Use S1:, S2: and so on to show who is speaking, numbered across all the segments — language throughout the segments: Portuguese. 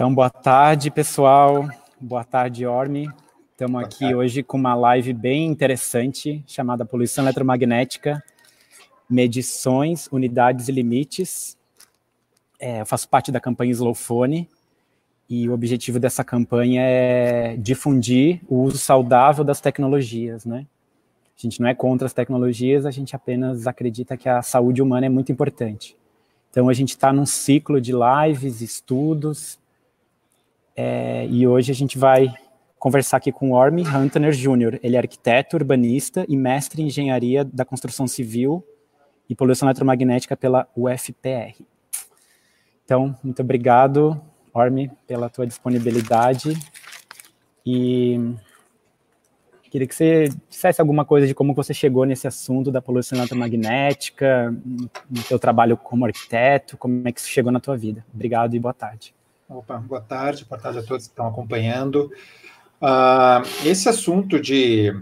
S1: Então, boa tarde, pessoal. Boa tarde, Orme. Estamos aqui tarde. hoje com uma live bem interessante chamada Poluição Eletromagnética, Medições, Unidades e Limites. É, eu faço parte da campanha Slowphone e o objetivo dessa campanha é difundir o uso saudável das tecnologias, né? A gente não é contra as tecnologias, a gente apenas acredita que a saúde humana é muito importante. Então, a gente está num ciclo de lives, estudos, é, e hoje a gente vai conversar aqui com Orme Hunter Jr. Ele é arquiteto, urbanista e mestre em engenharia da construção civil e poluição eletromagnética pela UFPR. Então, muito obrigado, Orme, pela tua disponibilidade. E Queria que você dissesse alguma coisa de como você chegou nesse assunto da poluição eletromagnética, no seu trabalho como arquiteto, como é que isso chegou na tua vida. Obrigado e boa tarde.
S2: Opa, boa tarde, boa tarde a todos que estão acompanhando. Uh, esse assunto de,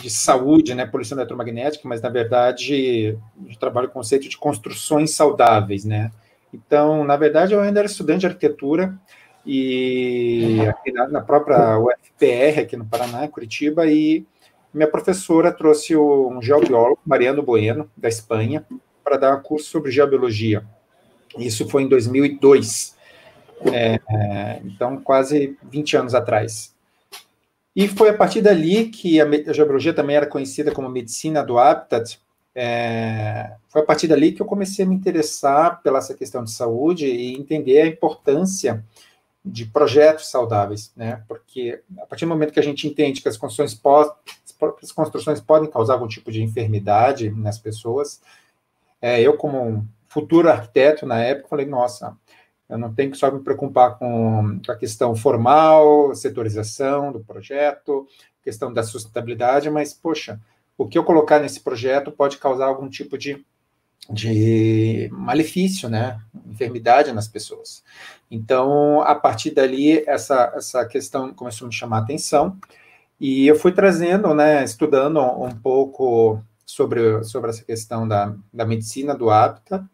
S2: de saúde, né, poluição eletromagnética, mas na verdade eu trabalho o conceito de construções saudáveis, né? Então, na verdade, eu ainda era estudante de arquitetura, e na, própria UFPR, aqui no Paraná, Curitiba, e minha professora trouxe um geobiólogo, Mariano Bueno, da Espanha, para dar um curso sobre geobiologia. Isso foi em 2002, é, então quase 20 anos atrás. E foi a partir dali que a, geobiologia também era conhecida como medicina do habitat, é, foi a partir dali que eu comecei a me interessar pela essa questão de saúde e entender a importância de projetos saudáveis, né? Porque a partir do momento que a gente entende que as construções, as construções podem causar algum tipo de enfermidade nas pessoas, é, eu como futuro arquiteto na época falei, nossa, eu não tenho que só me preocupar com a questão formal, setorização do projeto, questão da sustentabilidade, mas poxa, o que eu colocar nesse projeto pode causar algum tipo de de malefício, né, enfermidade nas pessoas. Então, a partir dali, essa, essa questão começou a me chamar a atenção, e eu fui trazendo, né, estudando um pouco sobre, sobre essa questão da, da medicina do hábitat,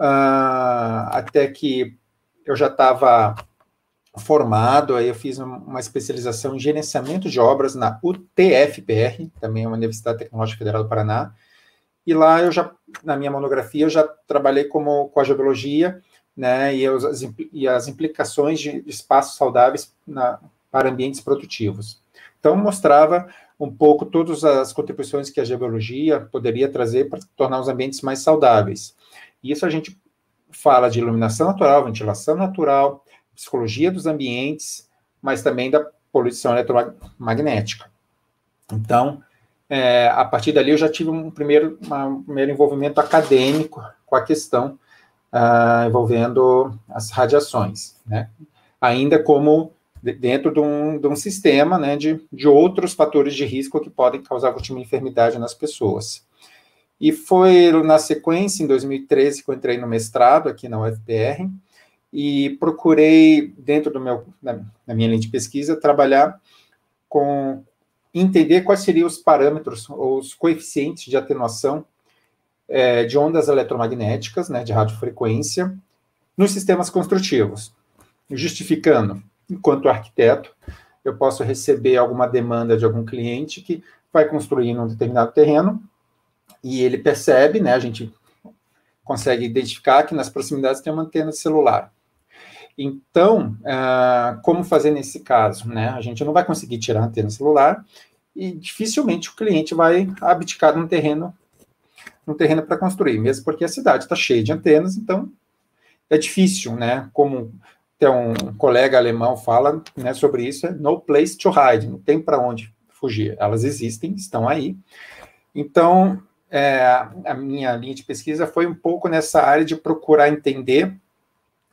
S2: uh, até que eu já estava formado, aí eu fiz uma especialização em gerenciamento de obras na UTFPR, também é uma Universidade Tecnológica Federal do Paraná, e lá eu já, na minha monografia, eu já trabalhei como, com a geologia, né, e, as, e as implicações de, espaços saudáveis na, para ambientes produtivos. Então, mostrava um pouco todas as contribuições que a geologia poderia trazer para tornar os ambientes mais saudáveis. Isso a gente fala de iluminação natural, ventilação natural, psicologia dos ambientes, mas também da poluição eletromagnética. Então, é, a partir dali eu já tive um primeiro, um primeiro envolvimento acadêmico com a questão uh, envolvendo as radiações, né? ainda como dentro de um, de um sistema né, de, de outros fatores de risco que podem causar alguma tipo enfermidade nas pessoas. E foi na sequência, em 2013, que eu entrei no mestrado aqui na UFPR, e procurei, dentro do meu, da, minha linha de pesquisa, trabalhar com entender quais seriam os parâmetros ou os coeficientes de atenuação é, de ondas eletromagnéticas, né, de radiofrequência, nos sistemas construtivos, justificando, enquanto arquiteto, eu posso receber alguma demanda de algum cliente que vai construir num determinado terreno e ele percebe, né, a gente consegue identificar que nas proximidades tem uma antena celular. Então, uh, como fazer nesse caso? Né? A gente não vai conseguir tirar a antena celular e dificilmente o cliente vai abdicar num terreno um terreno para construir, mesmo porque a cidade está cheia de antenas, então é difícil, né? Como até um colega alemão fala né, sobre isso, é no place to hide, não tem para onde fugir. Elas existem, estão aí. Então, é, a minha linha de pesquisa foi um pouco nessa área de procurar entender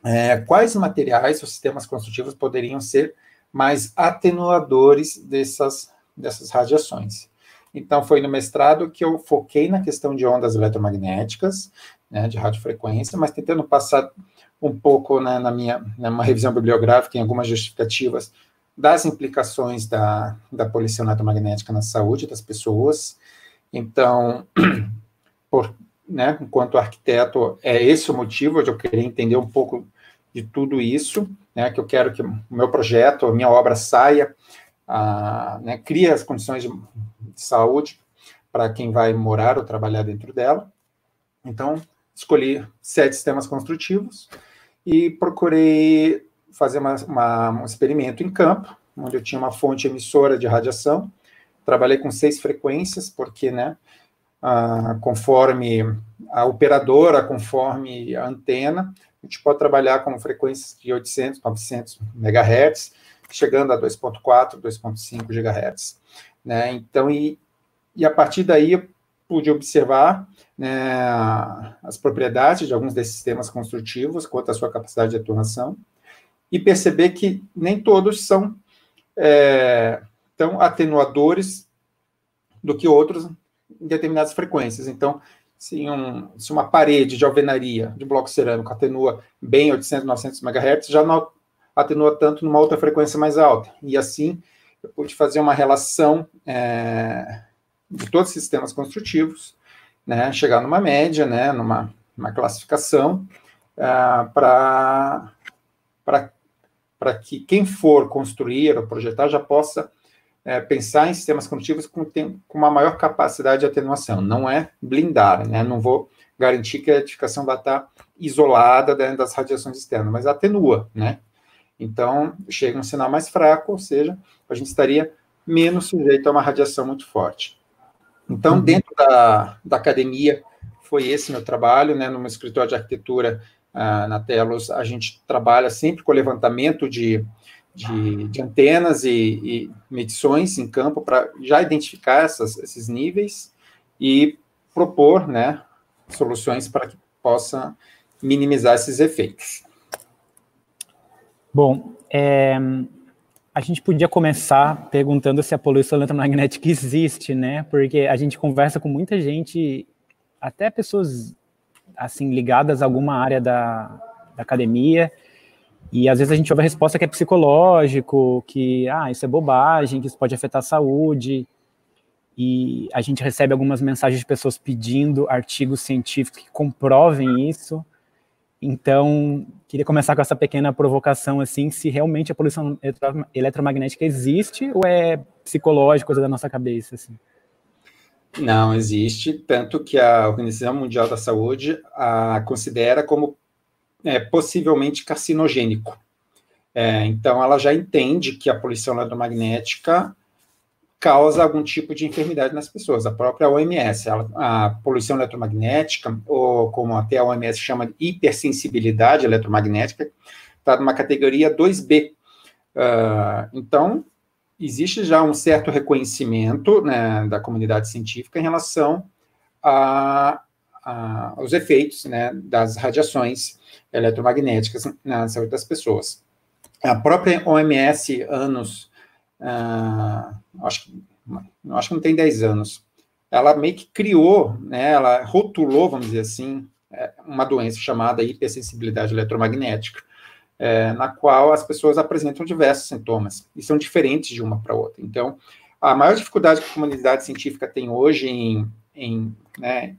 S2: é, quais materiais ou sistemas construtivos poderiam ser mais atenuadores dessas, dessas radiações. Então, foi no mestrado que eu foquei na questão de ondas eletromagnéticas, né, de radiofrequência, mas tentando passar um pouco né, na minha numa revisão bibliográfica, em algumas justificativas das implicações da, da poluição eletromagnética na saúde das pessoas. Então, por, né, enquanto arquiteto, é esse o motivo de eu querer entender um pouco de tudo isso, né, que eu quero que o meu projeto, a minha obra saia, a, né, cria as condições de, de saúde para quem vai morar ou trabalhar dentro dela. Então, escolhi sete sistemas construtivos e procurei fazer uma, uma, um experimento em campo, onde eu tinha uma fonte emissora de radiação. Trabalhei com seis frequências, porque, né, conforme a operadora, conforme a antena, a gente pode trabalhar com frequências de 800, 900 MHz, chegando a 2.4, 2.5 GHz. Né? Então, e, e a partir daí eu pude observar né, as propriedades de alguns desses sistemas construtivos, quanto à sua capacidade de atuação, e perceber que nem todos são é, tão atenuadores do que outros em determinadas frequências. Então, se, um, se uma parede de alvenaria de bloco cerâmico atenua bem 800, 900 MHz, já não atenua tanto numa outra frequência mais alta. E assim, eu pude fazer uma relação é, de todos os sistemas construtivos, né, chegar numa média, né, numa, numa classificação, uh, para que quem for construir ou projetar já possa é, pensar em sistemas construtivos com, tem, com uma maior capacidade de atenuação. Não é blindar, né? Não vou garantir que a edificação vai estar isolada das radiações externas, mas atenua, né? Então, chega um sinal mais fraco, ou seja, a gente estaria menos sujeito a uma radiação muito forte. Então, uhum. dentro da, da academia, foi esse meu trabalho, né? Meu escritório de arquitetura, uh, na Telos, a gente trabalha sempre com levantamento de de, de antenas e, e, medições em campo para já identificar essas, esses níveis e propor né, soluções para que possa minimizar esses efeitos.
S1: Bom, é, a gente podia começar perguntando se a poluição eletromagnética existe, né? Porque a gente conversa com muita gente, até pessoas assim ligadas a alguma área da, da academia, e às vezes a gente ouve a resposta que é psicológico, que ah, isso é bobagem, que isso pode afetar a saúde. E a gente recebe algumas mensagens de pessoas pedindo artigos científicos que comprovem isso. Então, queria começar com essa pequena provocação, assim, se realmente a poluição eletromagnética existe ou é psicológico, coisa da nossa cabeça, assim?
S2: Não, existe, tanto que a Organização Mundial da Saúde a considera como é, possivelmente carcinogênico. É, então, ela já entende que a poluição eletromagnética causa algum tipo de enfermidade nas pessoas. A própria OMS, ela, a poluição eletromagnética, ou como até a OMS chama de hipersensibilidade eletromagnética, está numa categoria 2B. Uh, ah, então, existe já um certo reconhecimento né, da comunidade científica em relação a, a, efeitos né, das radiações eletromagnéticas na saúde das pessoas. A própria OMS, anos, uh, acho, que, acho que não tem 10 anos, ela meio que criou, né, ela rotulou, vamos dizer assim, é, uma doença chamada hipersensibilidade eletromagnética, é, na qual as pessoas apresentam diversos sintomas, e são diferentes de uma para outra. Então, a maior dificuldade que a comunidade científica tem hoje em, em né,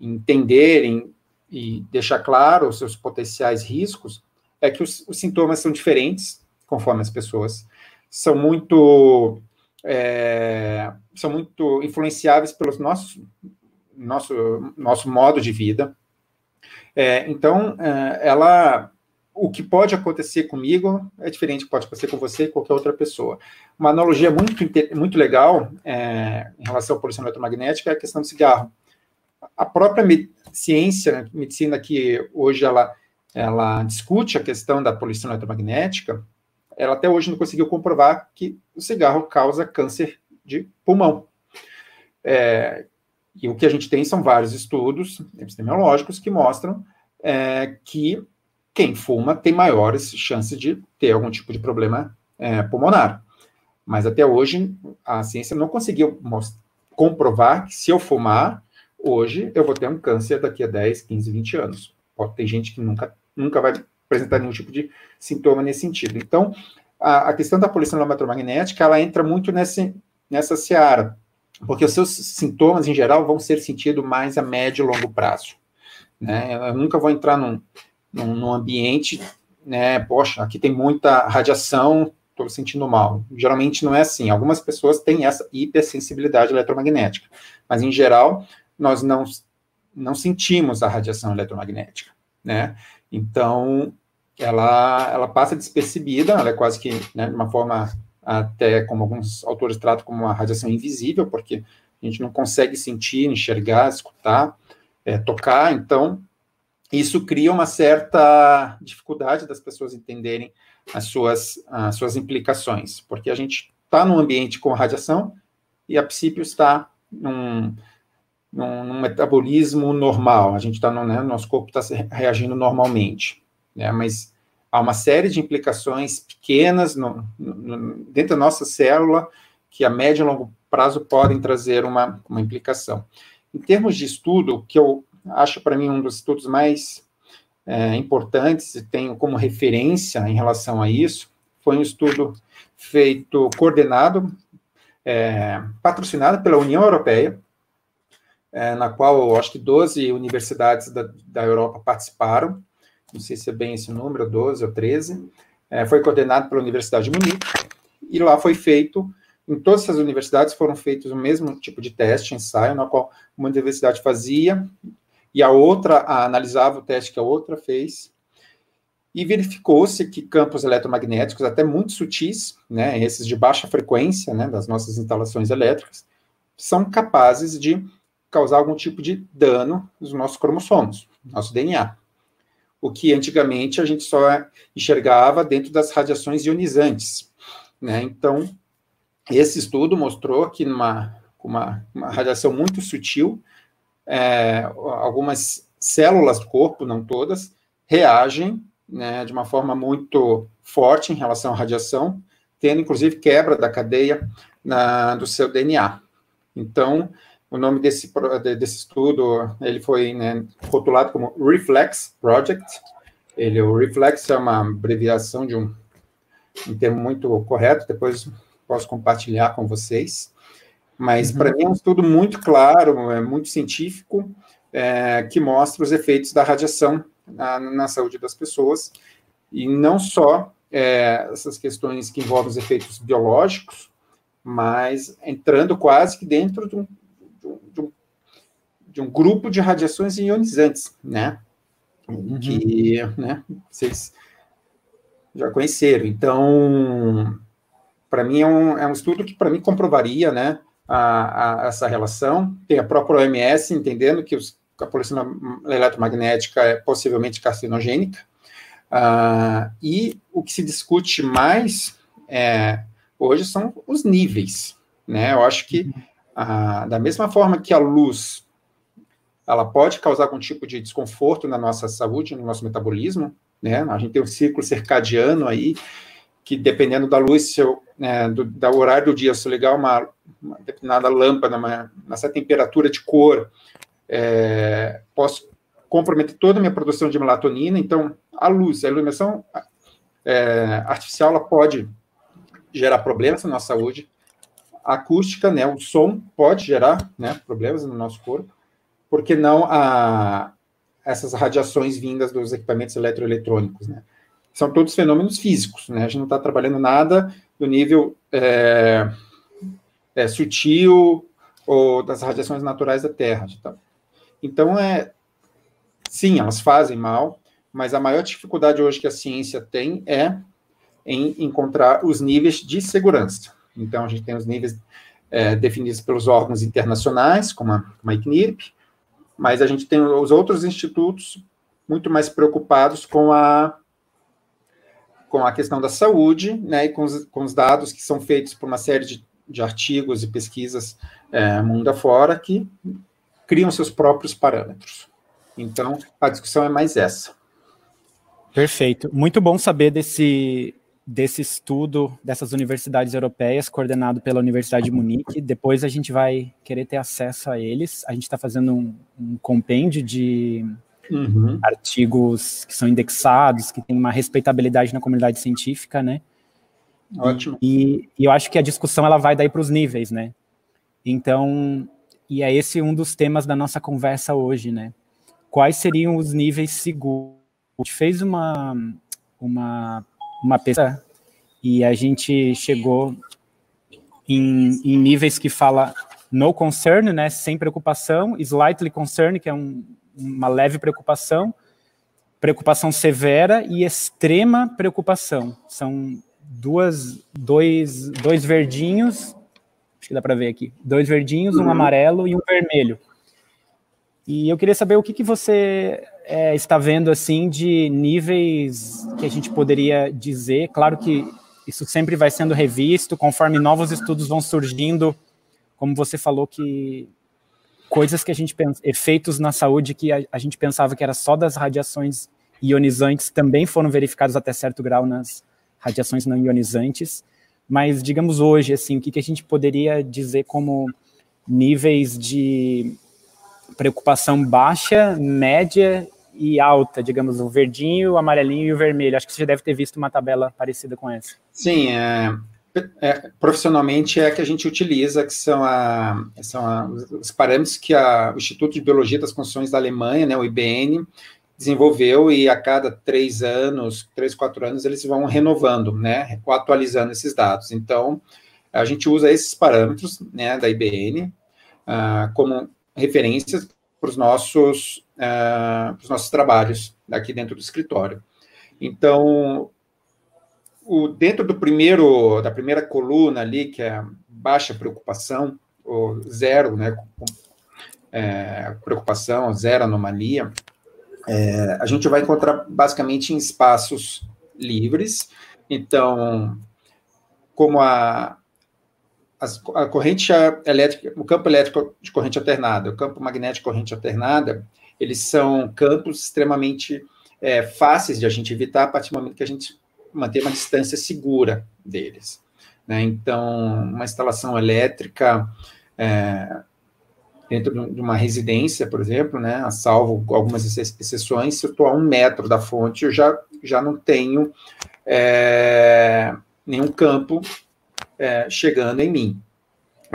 S2: entender, em e deixar claro os seus potenciais riscos, é que os, os sintomas são diferentes conforme as pessoas, são muito é, são muito influenciáveis pelo nosso nosso nosso modo de vida. É, então, é, ela o que pode acontecer comigo é diferente do que pode acontecer com você e qualquer outra pessoa. Uma analogia muito, muito legal é, em relação à poluição eletromagnética é a questão do cigarro. A própria ciência, medicina que hoje ela, ela discute a questão da poluição eletromagnética, ela até hoje não conseguiu comprovar que o cigarro causa câncer de pulmão. É, e o que a gente tem são vários estudos epidemiológicos que mostram é, que quem fuma tem maiores chances de ter algum tipo de problema é, pulmonar. Mas até hoje a ciência não conseguiu comprovar que se eu fumar, Hoje, eu vou ter um câncer daqui a 10, 15, 20 anos. Ter gente que nunca, nunca vai apresentar nenhum tipo de sintoma nesse sentido. Então, a, a questão da poluição eletromagnética, ela entra muito nesse, nessa seara, porque os seus sintomas, em geral, vão ser sentidos mais a médio e longo prazo. Né? Eu nunca vou entrar num, num, num ambiente né, poxa, aqui tem muita radiação, estou sentindo mal. Geralmente não é assim. Algumas pessoas têm essa hipersensibilidade eletromagnética, mas em geral nós não, não sentimos a radiação eletromagnética, né? Então ela, ela passa despercebida, ela é quase que né, de uma forma até como alguns autores tratam como uma radiação invisível, porque a gente não consegue sentir, enxergar, escutar, é, tocar, então isso cria uma certa dificuldade das pessoas entenderem as suas, as suas implicações, porque a gente está num ambiente com radiação e a princípio está num, num, num metabolismo normal, a gente está no né, nosso corpo está reagindo normalmente, né, mas há uma série de implicações pequenas no, no, dentro da nossa célula que a médio e longo prazo podem trazer uma, uma implicação. Em termos de estudo, que eu acho para mim um dos estudos mais é, importantes e tenho como referência em relação a isso, foi um estudo feito, coordenado, é, patrocinado pela União Europeia, é, na qual acho que 12 universidades da, da Europa participaram, não sei se é bem esse número, 12 ou 13, é, foi coordenado pela Universidade de Munique, e lá foi feito, em todas essas universidades foram feitos o mesmo tipo de teste, ensaio, na qual uma universidade fazia, e a outra a, analisava o teste que a outra fez, e verificou-se que campos eletromagnéticos, até muito sutis, né, esses de baixa frequência, né, das nossas instalações elétricas, são capazes de causar algum tipo de dano nos nossos cromossomos, nosso DNA o que antigamente a gente só enxergava dentro das radiações ionizantes. Né? Então, esse estudo mostrou que numa uma, uma radiação muito sutil, é, algumas células do corpo, não todas, reagem né, de uma forma muito forte em relação à radiação, tendo inclusive quebra da cadeia na, do seu DNA. Então, o nome desse, desse estudo, ele foi né, rotulado como Reflex Project. Ele, o Reflex é uma abreviação de um, um termo muito correto, depois posso compartilhar com vocês. Mas, uhum. para mim, é um estudo muito claro, é muito científico, é, que mostra os efeitos da radiação na, na saúde das pessoas, e não só é, essas questões que envolvem os efeitos biológicos, mas entrando quase que dentro de um, de um, de um grupo de radiações ionizantes, né? Uhum. Que né, vocês já conheceram. Então, para mim, é um, é um estudo que, para mim, comprovaria né, a, a, essa relação. Tem a própria OMS entendendo que os, a poluição eletromagnética é possivelmente carcinogênica. Uh, e o que se discute mais é, hoje são os níveis. Né? Eu acho que uhum da mesma forma que a luz ela pode causar algum tipo de desconforto na nossa saúde, no nosso metabolismo, né? A gente tem um ciclo circadiano aí, que dependendo da luz, se eu, né, do, do horário do dia, se eu ligar uma, uma determinada lâmpada, uma, nessa temperatura de cor, é, posso comprometer toda a minha produção de melatonina. Então, a luz, a iluminação é, artificial, ela pode gerar problemas na nossa saúde, acústica, né, o som pode gerar né, problemas no nosso corpo, porque não a, essas radiações vindas dos equipamentos eletroeletrônicos, né? São todos fenômenos físicos, né? A gente não está trabalhando nada do nível é, é, sutil ou das radiações naturais da Terra. Tá? Então, é, sim, elas fazem mal, mas a maior dificuldade hoje que a ciência tem é em encontrar os níveis de segurança. Então, a gente tem os níveis é, definidos pelos órgãos internacionais, como a, como a ICNIRP, mas a gente tem os outros institutos muito mais preocupados com a com a questão da saúde, né, e com os, com os dados que são feitos por uma série de, de artigos e pesquisas é, mundo afora que criam seus próprios parâmetros. Então, a discussão é mais essa.
S1: Perfeito. Muito bom saber desse, desse estudo dessas universidades europeias, coordenado pela Universidade de Munique. Depois a gente vai querer ter acesso a eles. A gente está fazendo um, um, compêndio de uhum. artigos que são indexados, que tem uma respeitabilidade na comunidade científica, né?
S2: Ótimo.
S1: E, e eu acho que a discussão ela vai daí para os níveis, né? Então, e é esse um dos temas da nossa conversa hoje, né? Quais seriam os níveis seguros? A gente fez uma uma, uma pesquisa e a gente chegou em, em níveis que fala no concern, né, sem preocupação, slightly concern, que é um, uma leve preocupação, preocupação severa e extrema preocupação. São duas, dois, dois verdinhos, acho que dá para ver aqui, dois verdinhos, um uhum. amarelo e um vermelho. E eu queria saber o que, que você é, está vendo assim de níveis que a gente poderia dizer. Claro que isso sempre vai sendo revisto conforme novos estudos vão surgindo, como você falou que coisas que a gente pensa, efeitos na saúde que a, a gente pensava que era só das radiações ionizantes também foram verificados até certo grau nas radiações não ionizantes. Mas digamos hoje assim, o que, que a gente poderia dizer como níveis de preocupação baixa, média e alta, digamos, o verdinho, o amarelinho e o vermelho. Acho que você já deve ter visto uma tabela parecida com essa.
S2: Sim, é, é, profissionalmente é que a gente utiliza, que são, a, são a, os parâmetros que a, o Instituto de Biologia das Construções da Alemanha, né, o IBN, desenvolveu e a cada três anos, três, quatro anos, eles vão renovando, né, atualizando esses dados. Então, a gente usa esses parâmetros, né, da IBN, uh, ah, como referências para os nossos, uh, nossos trabalhos aqui dentro do escritório. Então, o, dentro do primeiro, da primeira coluna ali, que é baixa preocupação, ou zero, né, é, preocupação, zero anomalia, é, a gente vai encontrar basicamente em espaços livres. Então, como a, a corrente elétrica, o campo elétrico de corrente alternada, o campo magnético de corrente alternada, eles são campos extremamente é, fáceis de a gente evitar a partir do momento que a gente mantém uma distância segura deles. Né? Então, uma instalação elétrica é, dentro de uma residência, por exemplo, né, a salvo algumas exceções, se eu estou a um metro da fonte, eu já, já não tenho é, nenhum campo é, chegando em mim.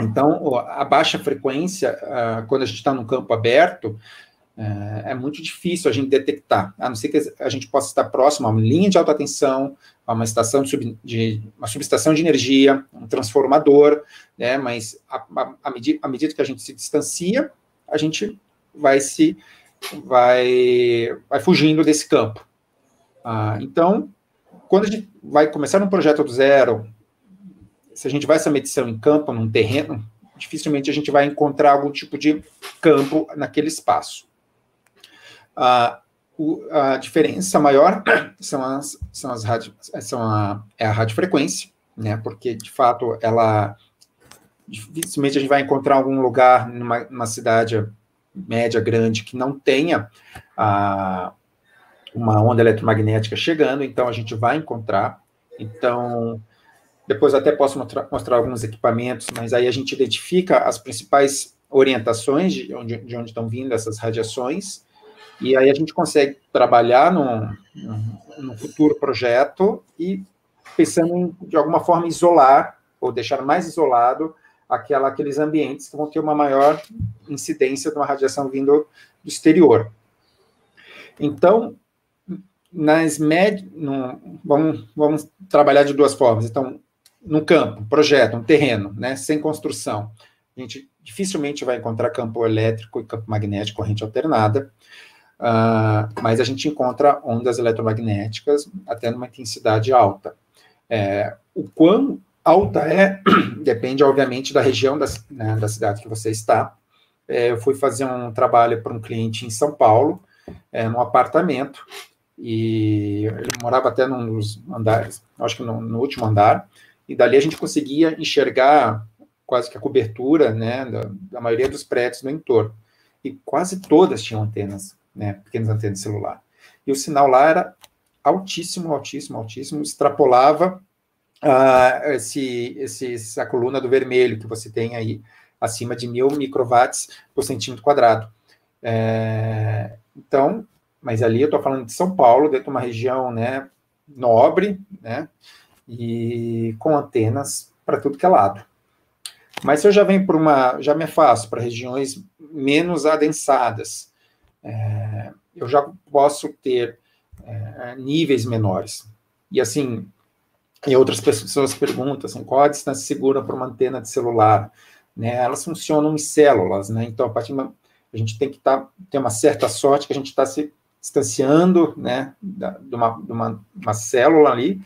S2: Então, a baixa frequência, quando a gente está num campo aberto, é, é muito difícil a gente detectar, a não ser que a gente possa estar próximo a uma linha de alta tensão, a uma estação de, sub, de uma subestação de energia, um transformador, né? Mas à medida que a gente se distancia, a gente vai se vai vai fugindo desse campo. Ah, então, quando a gente vai começar um projeto do zero, se a gente vai essa medição em campo, num terreno, dificilmente a gente vai encontrar algum tipo de campo naquele espaço. A, a diferença maior são as, são as rádio, são a, é a radiofrequência, né? Porque, de fato, ela dificilmente a gente vai encontrar algum lugar numa, numa cidade média, grande, que não tenha a, uma onda eletromagnética chegando, então a gente vai encontrar. Então, depois até posso mostrar, alguns equipamentos, mas aí a gente identifica as principais orientações de onde, de onde estão vindo essas radiações, e aí a gente consegue trabalhar num, num futuro projeto e pensando em, de alguma forma, isolar ou deixar mais isolado aquela, aqueles ambientes que vão ter uma maior incidência de uma radiação vindo do exterior. Então, nas. No, vamos, vamos trabalhar de duas formas. Então, no campo, projeto, um terreno, né, sem construção, a gente dificilmente vai encontrar campo elétrico e campo magnético, corrente alternada, uh, mas a gente encontra ondas eletromagnéticas até numa intensidade alta. É, o quão alta é, depende, obviamente, da região da, né, da cidade que você está. É, eu fui fazer um trabalho para um cliente em São Paulo, é, num apartamento, e ele morava até num dos andares, acho que no, no último andar, e dali a gente conseguia enxergar quase que a cobertura né, da, da, maioria dos prédios no entorno. E quase todas tinham antenas, né, pequenas antenas de celular. E o sinal lá era altíssimo, altíssimo, altíssimo, extrapolava uh, esse, esse, essa coluna do vermelho que você tem aí, acima de mil microwatts por centímetro quadrado. É, então, mas ali eu estou falando de São Paulo, dentro de uma região né, nobre, né, e com antenas para tudo que é lado. Mas se eu já venho para uma, já me afasto para regiões menos adensadas, é, eu já posso ter é, níveis menores. E assim, e outras pessoas perguntam assim, qual a distância segura para uma antena de celular? Né? Elas funcionam em células, né? Então, a partir uma, a gente tem que tá, ter uma certa sorte que a gente está se distanciando, né, de uma, de uma, uma célula ali,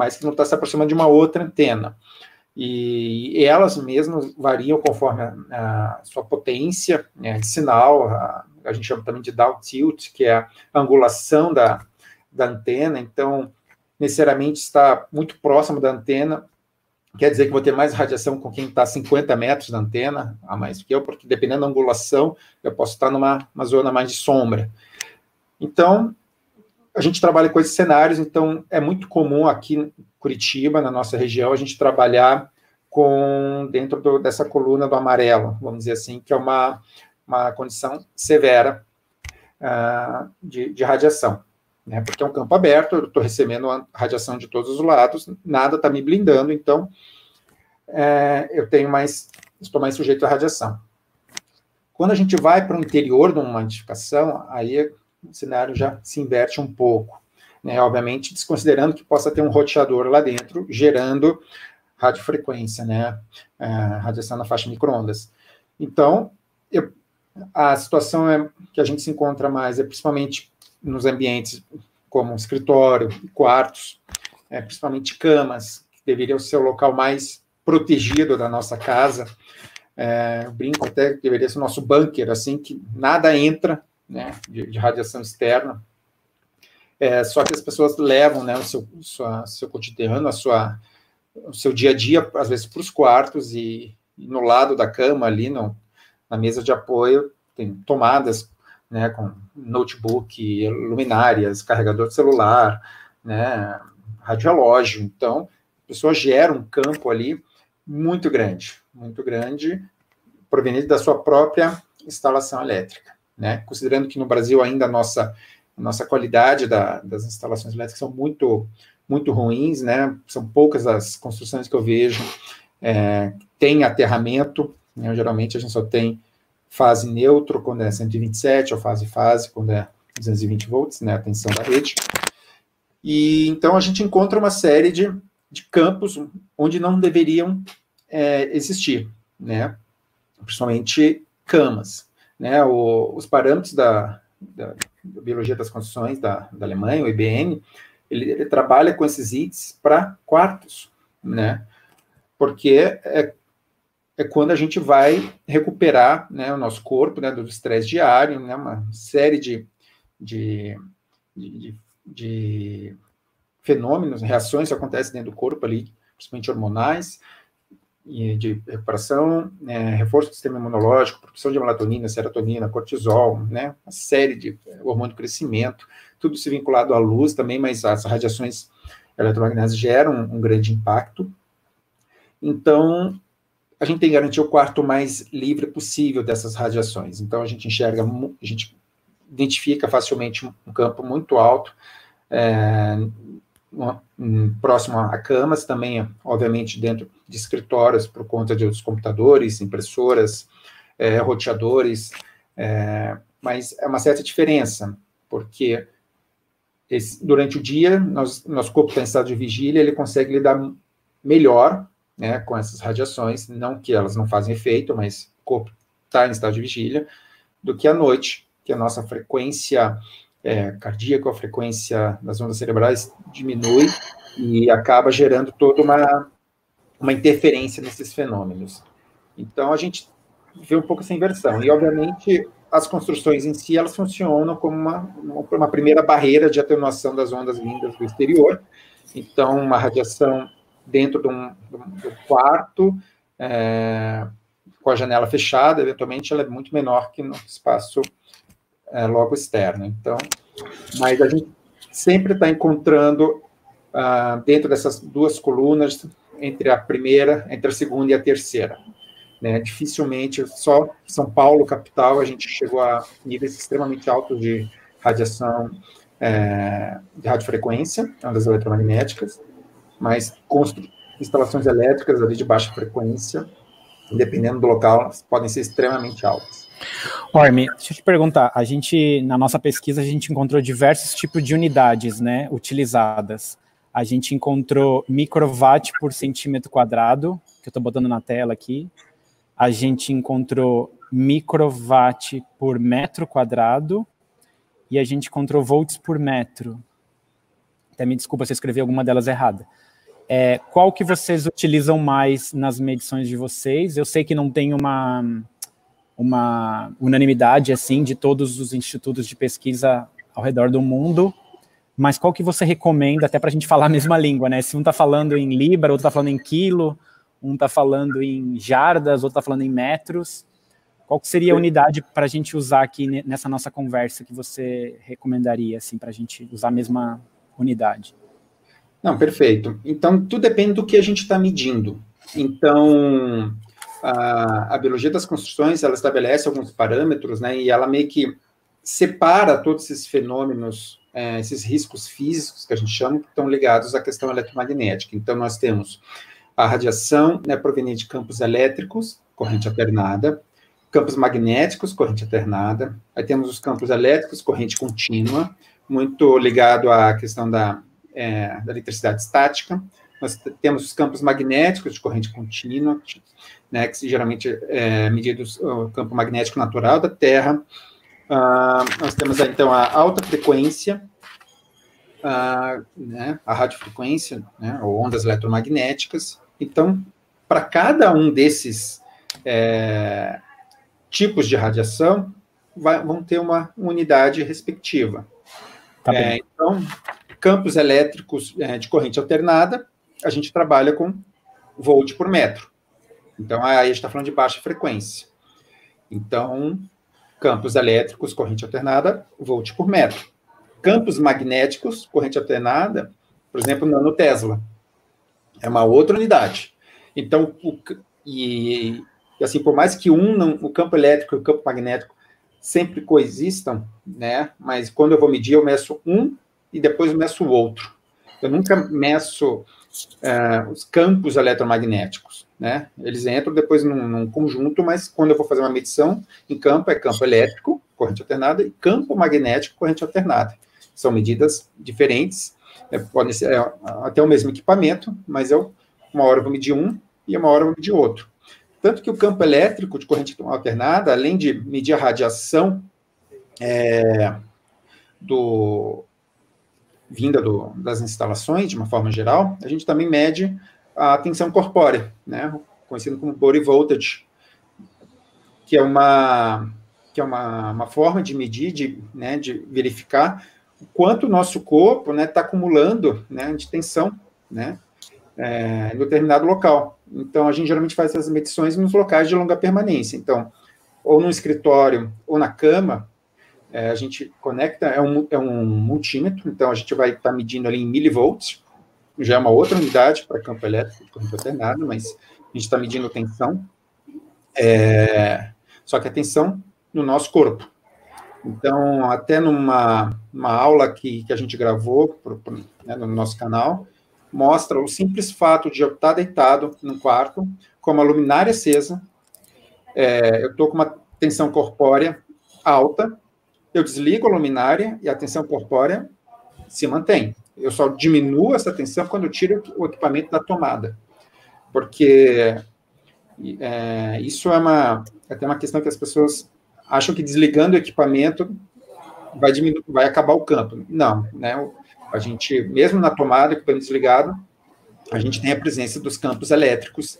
S2: mas que não está se aproximando de uma outra antena. E, elas mesmas variam conforme a, a sua potência né, de sinal, a, a, gente chama também de down tilt, que é a angulação da, da antena, então, necessariamente está muito próximo da antena, quer dizer que vou ter mais radiação com quem está a 50 metros da antena, a mais que eu, porque dependendo da angulação, eu posso estar numa zona mais de sombra. Então, a gente trabalha com esses cenários, então é muito comum aqui em Curitiba, na nossa região, a gente trabalhar com dentro do, dessa coluna do amarelo, vamos dizer assim, que é uma, uma condição severa uh, de, de, radiação. Né? Porque é um campo aberto, eu estou recebendo a radiação de todos os lados, nada está me blindando, então é, eu tenho mais, estou mais sujeito à radiação. Quando a gente vai para o interior de uma edificação, aí o cenário já se inverte um pouco. Né? Obviamente, desconsiderando que possa ter um roteador lá dentro, gerando radiofrequência, né? É, radiação na faixa microondas. Então, eu, a situação é que a gente se encontra mais é principalmente nos ambientes como escritório, quartos, é, principalmente camas, que deveria ser o local mais protegido da nossa casa. É, brinco até que deveria ser o nosso bunker, assim, que nada entra, né, de, de radiação externa. É, só que as pessoas levam né, o seu, sua, seu cotidiano, a sua, o seu dia a dia, às vezes, para os quartos e, e, no lado da cama, ali no, na mesa de apoio, tem tomadas né, com notebook, luminárias, carregador de celular, né, radiológio. Então, a pessoa gera um campo ali muito grande, muito grande, proveniente da sua própria instalação elétrica né? Considerando que no Brasil ainda a nossa, a nossa qualidade da, das instalações elétricas são muito, muito ruins, né? São poucas as construções que eu vejo é, tem aterramento, né? geralmente a gente só tem fase neutro quando é 127, ou fase-fase quando é 220 volts, né, a tensão da rede. E então a gente encontra uma série de, de campos onde não deveriam é, existir, né, principalmente camas. Né, o, os parâmetros da, da, da, Biologia das Construções da, da Alemanha, o IBM, ele, ele trabalha com esses ITs para quartos, né? Porque é, é quando a gente vai recuperar né, o nosso corpo né, do estresse diário, né, uma série de, de, de, de fenômenos, reações que acontecem dentro do corpo ali, principalmente hormonais, de recuperação, né, reforço do sistema imunológico, produção de melatonina, serotonina, cortisol, né, uma série de hormônio de crescimento, tudo se vinculado à luz também, mas as radiações eletromagnéticas geram um, um grande impacto. Então, a gente tem que garantir o quarto mais livre possível dessas radiações. Então, a gente enxerga, a gente identifica facilmente um campo muito alto, é, próximo a camas, também, obviamente, dentro de escritórios, por conta de outros computadores, impressoras, é, roteadores, é, mas é uma certa diferença, porque esse, durante o dia, nós, nosso corpo está em estado de vigília, ele consegue lidar melhor né, com essas radiações, não que elas não fazem efeito, mas o corpo está em estado de vigília, do que à noite, que a nossa frequência é, cardíaca, a frequência das ondas cerebrais diminui e acaba gerando toda uma, uma interferência nesses fenômenos. Então, a gente vê um pouco essa inversão. E, obviamente, as construções em si, elas funcionam como uma, uma primeira barreira de atenuação das ondas vindas do exterior. Então, uma radiação dentro de um, de um quarto, é, com a janela fechada, eventualmente, ela é muito menor que no espaço é, logo externo. Então, mas a gente sempre está encontrando ah, dentro dessas duas colunas, entre a primeira, entre a segunda e a terceira. Né? Dificilmente, só São Paulo, capital, a gente chegou a níveis extremamente altos de radiação é, de radiofrequência, ondas eletromagnéticas, mas instalações elétricas ali de baixa frequência, dependendo do local, podem ser extremamente altas.
S1: Orme, deixa eu te perguntar, a gente, na nossa pesquisa, a gente encontrou diversos tipos de unidades, né, utilizadas. a gente encontrou microwatt por centímetro quadrado, que eu estou botando na tela aqui. A gente encontrou microwatt por metro quadrado e a gente encontrou volts por metro. Até me desculpa se eu escrevi alguma delas errada. É, qual que vocês utilizam mais nas medições de vocês? Eu sei que não tem uma, uma unanimidade assim de todos os institutos de pesquisa ao redor do mundo, mas qual que você recomenda, até para a gente falar a mesma língua, né? Se um está falando em libra, outro está falando em quilo, um está falando em jardas, outro está falando em metros, qual que seria a unidade para a gente usar aqui nessa nossa conversa que você recomendaria, assim, para a gente usar a mesma unidade?
S2: Não, perfeito. Então, tudo depende do que a gente está medindo. Então, a, a, biologia das construções, ela estabelece alguns parâmetros, né, e ela meio que separa todos esses fenômenos, é, esses riscos físicos que a gente chama, que estão ligados à questão eletromagnética. Então, nós temos a radiação né, proveniente de campos elétricos, corrente alternada, campos magnéticos, corrente alternada, aí temos os campos elétricos, corrente contínua, muito ligado à questão da é, da eletricidade estática. Nós temos os campos magnéticos de corrente contínua, né, que geralmente é medidos o campo magnético natural da Terra. Ah, nós temos então a alta frequência, ah, né, a radiofrequência, né, ou ondas eletromagnéticas. Então, para cada um desses é, tipos de radiação, vai, vão ter uma unidade respectiva. Tá é, então, campos elétricos é, de corrente alternada, a gente trabalha com volt por metro. Então, aí a gente está falando de baixa frequência. Então, campos elétricos, corrente alternada, volt por metro. Campos magnéticos, corrente alternada, por exemplo, nanotesla. É uma outra unidade. Então, o, e, e, assim, por mais que um, o campo elétrico e o campo magnético sempre coexistam, né? Mas quando eu vou medir, eu meço um e depois meço o outro. Eu nunca meço é, os campos eletromagnéticos, né? Eles entram depois num, num, conjunto, mas quando eu vou fazer uma medição em campo, é campo elétrico, corrente alternada, e campo magnético, corrente alternada. São medidas diferentes, é, podem ser é, até o mesmo equipamento, mas eu, uma hora eu vou medir um e uma hora eu vou medir outro. Tanto que o campo elétrico de corrente alternada, além de medir a radiação é, do, vinda do, das instalações, de uma forma geral, a gente também mede a tensão corpórea, né, conhecido como body voltage, que é uma que é uma, uma forma de medir, de, né, de verificar o quanto o nosso corpo está né, tá acumulando né, de tensão né, é, em determinado local. Então, a gente geralmente faz essas medições nos locais de longa permanência. Então, ou no escritório ou na cama, é, a gente conecta, é um, é um multímetro, então a gente vai estar tá medindo ali em milivolts, já é uma outra unidade para campo elétrico, corrente alternada, mas a gente está medindo tensão, é, só que a tensão no nosso corpo. Então, até numa, numa aula que, que a gente gravou pro, pro, né, no nosso canal, mostra o simples fato de eu estar tá deitado no quarto, com uma luminária acesa, é, eu estou com uma tensão corpórea alta, eu desligo a luminária e a tensão corpórea se mantém. Eu só diminuo essa tensão quando eu tiro o equipamento da tomada. Porque é, isso é uma, é até uma questão que as pessoas acham que desligando o equipamento vai, diminuir, vai acabar o campo. Não, né? A gente, mesmo na tomada, equipamento desligado, a gente tem a presença dos campos elétricos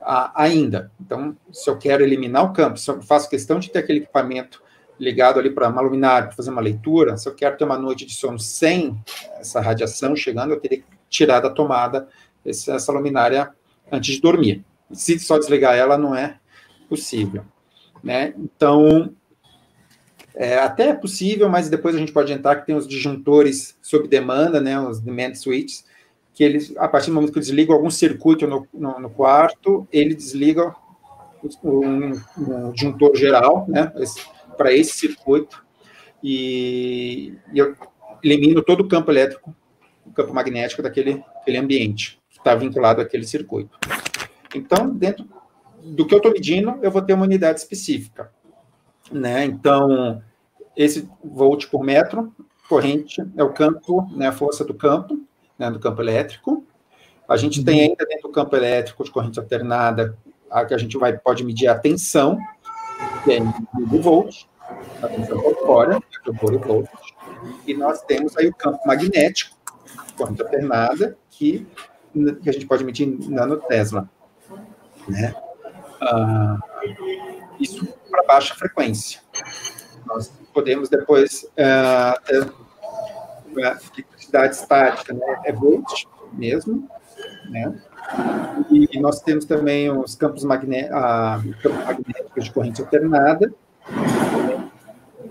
S2: a, ainda. Então, se eu quero eliminar o campo, se eu faço questão de ter aquele equipamento ligado ali para uma luminária, para fazer uma leitura, se eu quero ter uma noite de sono sem essa radiação chegando, eu teria que tirar da tomada essa, essa luminária antes de dormir. Se só desligar ela, não é possível. Né? Então, é, até é possível, mas depois a gente pode entrar que tem os disjuntores sob demanda, né, os demand switches, que eles, a partir do momento que eu desligo algum circuito no, no, no quarto, ele desliga um, um disjuntor geral, né, esse, para esse circuito e, e, eu elimino todo o campo elétrico, o campo magnético daquele, daquele ambiente que está vinculado àquele circuito. Então, dentro do que eu estou medindo, eu vou ter uma unidade específica. Né? Então, esse volt por metro, corrente é o campo, né, a força do campo, né, do campo elétrico. A gente tem uhum. ainda dentro do campo elétrico de corrente alternada, a que a gente vai, pode medir a tensão, que é em a corpórea, que é o volt, e nós temos aí o campo magnético, corrente alternada, que, que a gente pode medir em nanotesla. Né? Ah, isso para baixa frequência. Nós podemos depois uh, ter eletricidade estática, né? é volt mesmo, né? E, nós temos também os campos magné campo magnéticos de corrente alternada,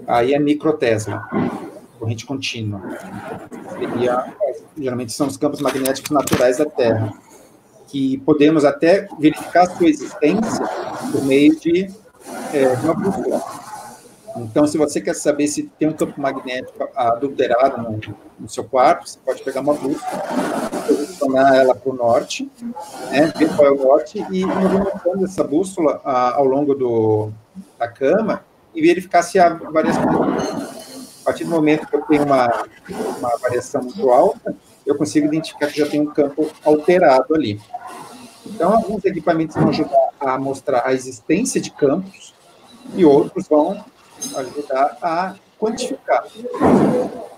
S2: aí é microtesla, corrente contínua. Seria, geralmente são os campos magnéticos naturais da Terra, que podemos até verificar sua existência por meio de é, uma bússola. Então, se você quer saber se tem um campo magnético adulterado no, no seu quarto, você pode pegar uma bússola, posicionar ela para o norte, né, ver qual é o norte, e ir movimentando essa bússola a, ao longo do, da cama e verificar se há variação. A partir do momento que eu tenho uma, uma variação muito alta, eu consigo identificar que já tem um campo alterado ali. Então, alguns equipamentos vão ajudar a mostrar a existência de campos e outros vão ajudar a quantificar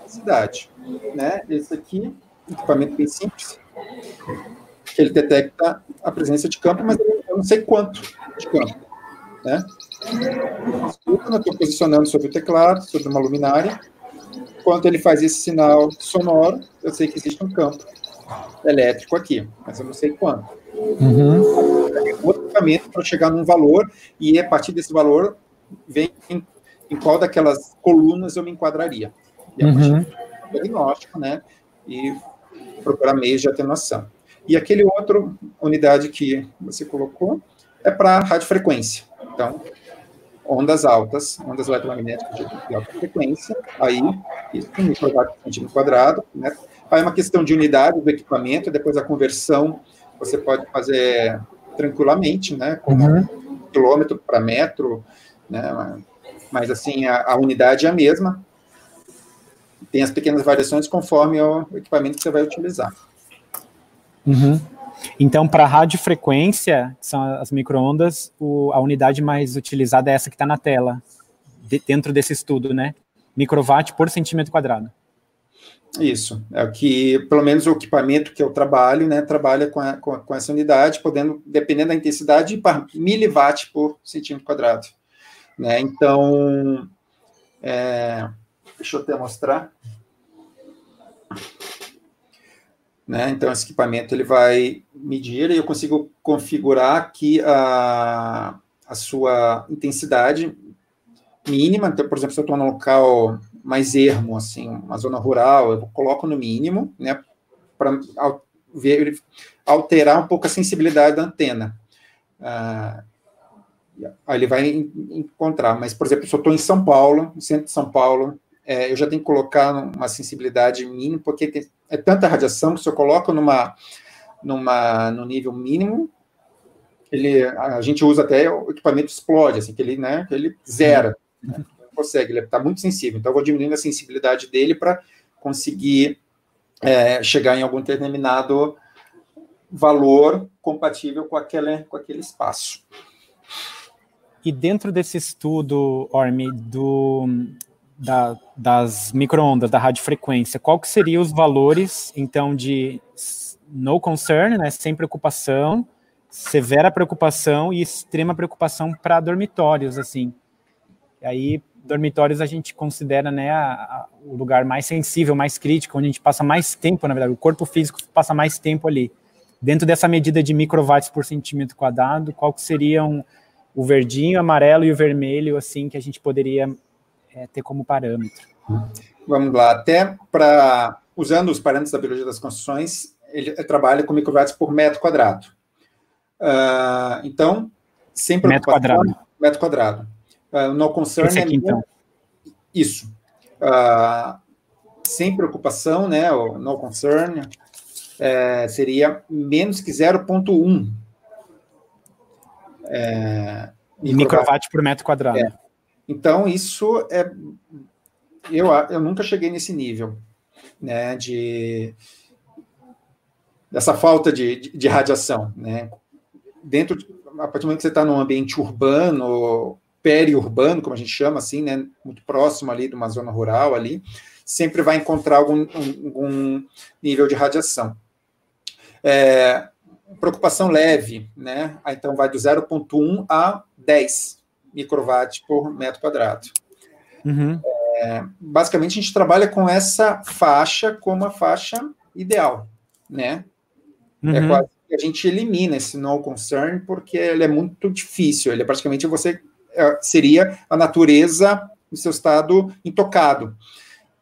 S2: a cidade. Né? Esse aqui, equipamento bem simples, que ele detecta a presença de campo, mas eu não sei quanto de campo. Né? Eu estou posicionando sobre o teclado, sobre uma luminária. Quando ele faz esse sinal sonoro, eu sei que existe um campo elétrico aqui, mas eu não sei quanto. Uhum. Outro equipamento para chegar num valor, e a partir desse valor vem em qual daquelas colunas eu me enquadraria. E a uhum. diagnóstico, né? E procurar meios de atenuação. E aquele outro unidade que você colocou é para radiofrequência. Então, ondas altas, ondas eletromagnéticas de alta frequência, aí, isso um microwatt por centímetro quadrado, né? Aí é uma questão de unidade do equipamento, depois a conversão você pode fazer tranquilamente, né? Como uhum. quilômetro para metro, né? mas assim, a, a, unidade é a mesma. Tem as pequenas variações conforme o equipamento que você vai utilizar.
S1: Uhum. Então, para radiofrequência, que são as microondas, a unidade mais utilizada é essa que está na tela, de, dentro desse estudo, né? Microwatt por centímetro quadrado.
S2: Isso, é o que, pelo menos o equipamento que eu trabalho, né, trabalha com, a, com, com essa unidade, podendo, dependendo da intensidade, para miliwatt por centímetro quadrado. Né? Então, é, deixa eu até mostrar. Né? Então, esse equipamento ele vai medir e eu consigo configurar aqui a, a sua intensidade mínima. Então, por exemplo, se eu estou num local mais ermo, assim, uma zona rural, eu coloco no mínimo, né, para alterar um pouco a sensibilidade da antena. Ah, Aí ele vai encontrar. Mas, por exemplo, se eu estou em São Paulo, no centro de São Paulo, é, eu já tenho que colocar uma sensibilidade mínima, porque tem, é tanta radiação que se eu coloco numa, numa, no nível mínimo, ele, a gente usa até o equipamento explode, assim, que ele, né, que ele zera, né, não consegue, ele está muito sensível. Então, eu vou diminuindo a sensibilidade dele para conseguir é, chegar em algum determinado valor compatível com aquele, com aquele espaço.
S1: E dentro desse estudo, Orme, do, da, das microondas, da radiofrequência, qual que seriam os valores, então, de no concern, né, sem preocupação, severa preocupação e extrema preocupação para dormitórios, assim. E aí, dormitórios a gente considera, né, a, a, o lugar mais sensível, mais crítico, onde a gente passa mais tempo, na verdade, o corpo físico passa mais tempo ali. Dentro dessa medida de microwatts por centímetro quadrado, qual que seriam o verdinho, amarelo e o vermelho, assim, que a gente poderia é, ter como parâmetro.
S2: Vamos lá, até para, usando os parâmetros da biologia das construções, ele trabalha com microwatts por metro quadrado. Uh, então, sem
S1: preocupação... Metro quadrado.
S2: Metro quadrado. Uh, no concern
S1: Esse aqui, é então.
S2: Isso. Uh, sem preocupação, né, o no concern, é, seria menos que 0,1
S1: é, microwatt por metro quadrado. É.
S2: Então, isso é. Eu, eu nunca cheguei nesse nível, né? De. dessa falta de, de, de radiação, né? Dentro, a partir do momento que você está num ambiente urbano, periurbano, como a gente chama assim, né? Muito próximo ali de uma zona rural ali, sempre vai encontrar algum, algum nível de radiação. É, preocupação leve, né? Então vai do 0,1 a 10 microwatts por metro quadrado. Uhum. É, basicamente, a gente trabalha com essa faixa como a faixa ideal, né? É uhum. É quase que a gente elimina esse no concern porque ele é muito difícil. Ele é praticamente você é, seria a natureza no seu estado intocado,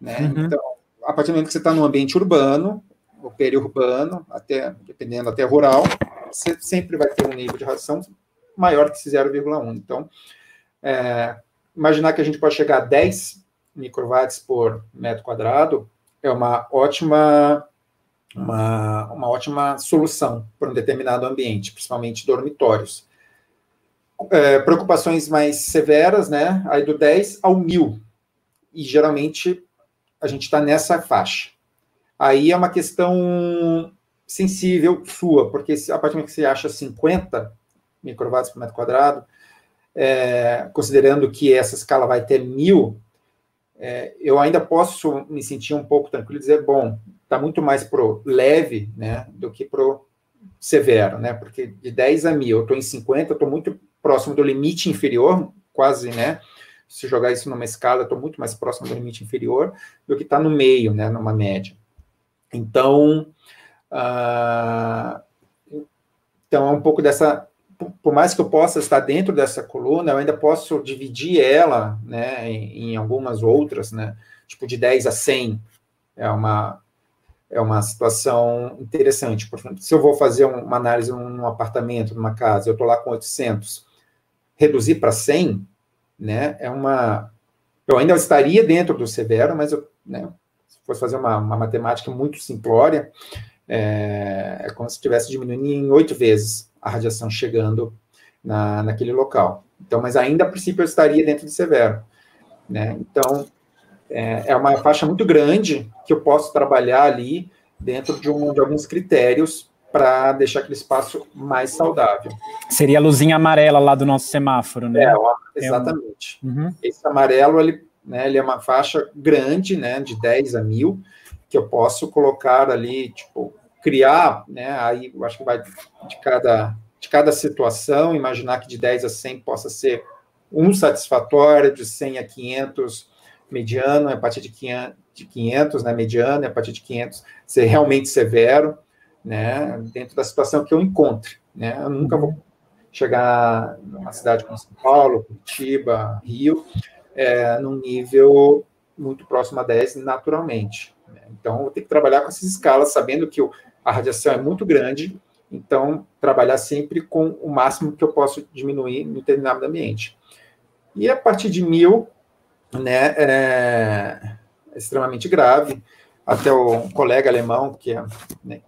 S2: né? Uhum. Então, a partir do momento que você está num ambiente urbano, ou periurbano, até dependendo até rural, você sempre vai ter um nível de radiação maior que esse 0,1. Então, é, imaginar que a gente pode chegar a 10 microwatts por metro quadrado é uma ótima uma, uma ótima solução para um determinado ambiente, principalmente dormitórios. É, preocupações mais severas, né? Aí do 10 ao 1000. E geralmente a gente está nessa faixa. Aí é uma questão sensível sua, porque a partir do que você acha 50 microwatts por metro quadrado, é, considerando que essa escala vai ter mil, é, eu ainda posso me sentir um pouco tranquilo e dizer, bom, está muito mais pro leve, né, do que pro severo, né, porque de 10 a mil, eu estou em 50, eu estou muito próximo do limite inferior, quase, né, se jogar isso numa escala, estou muito mais próximo do limite inferior do que está no meio, né, numa média. Então, uh, então é um pouco dessa por mais que eu possa estar dentro dessa coluna, eu ainda posso dividir ela, né, em, em, algumas outras, né, tipo de 10 a 100, é uma, é uma situação interessante. Por exemplo, se eu vou fazer uma análise num apartamento, numa casa, eu estou lá com 800, reduzir para 100, né, é uma... Eu ainda estaria dentro do severo, mas eu, né, se fosse fazer uma, uma matemática muito simplória, é, é como se estivesse diminuindo em oito vezes a radiação chegando na, naquele local. Então, mas ainda a princípio eu estaria dentro de severo. Né? Então, é, é, uma faixa muito grande que eu posso trabalhar ali dentro de, um, de alguns critérios para deixar aquele espaço mais saudável.
S1: Seria a luzinha amarela lá do nosso semáforo, né?
S2: É, exatamente. É um... uhum. Esse amarelo, ele, né, ele é uma faixa grande, né, de 10 a 1000, que eu posso colocar ali, tipo, criar, né, aí eu acho que vai de cada, de cada situação, imaginar que de 10 a 100 possa ser um satisfatório, de 100 a 500 mediano, a partir de 500, de 500 né, mediano, a partir de 500 ser realmente severo, né, dentro da situação que eu encontre, né, eu nunca vou chegar numa cidade como São Paulo, Curitiba, Rio, é, num nível muito próximo a 10 naturalmente. Né. Então, eu ter que trabalhar com essas escalas, sabendo que o a radiação é muito grande, então trabalhar sempre com o máximo que eu posso diminuir no determinado ambiente. E a partir de mil, né, é extremamente grave. Até o colega alemão, que é, né,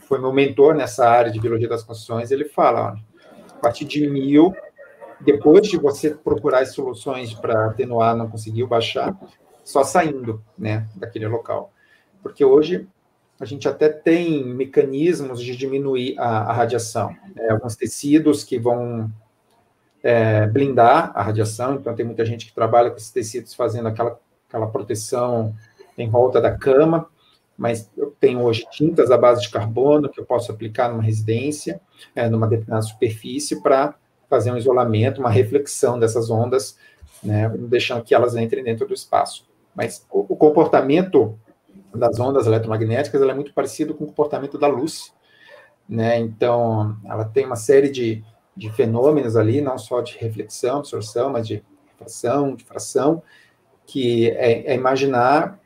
S2: foi meu mentor nessa área de biologia das construções, ele fala, ó, a partir de mil, depois de você procurar as soluções para atenuar, não conseguiu baixar, só saindo, né, daquele local. Porque hoje a gente até tem mecanismos de diminuir a, a radiação. É, alguns tecidos que vão é, blindar a radiação, então tem muita gente que trabalha com esses tecidos fazendo aquela, aquela proteção em volta da cama, mas eu tenho hoje tintas à base de carbono que eu posso aplicar numa residência, é, numa determinada superfície, para fazer um isolamento, uma reflexão dessas ondas, né, deixando que elas entrem dentro do espaço. Mas o, o comportamento das ondas eletromagnéticas ela é muito parecido com o comportamento da luz, né? Então, ela tem uma série de, de fenômenos ali, não só de reflexão, absorção, mas de refração, difração, que é, é imaginar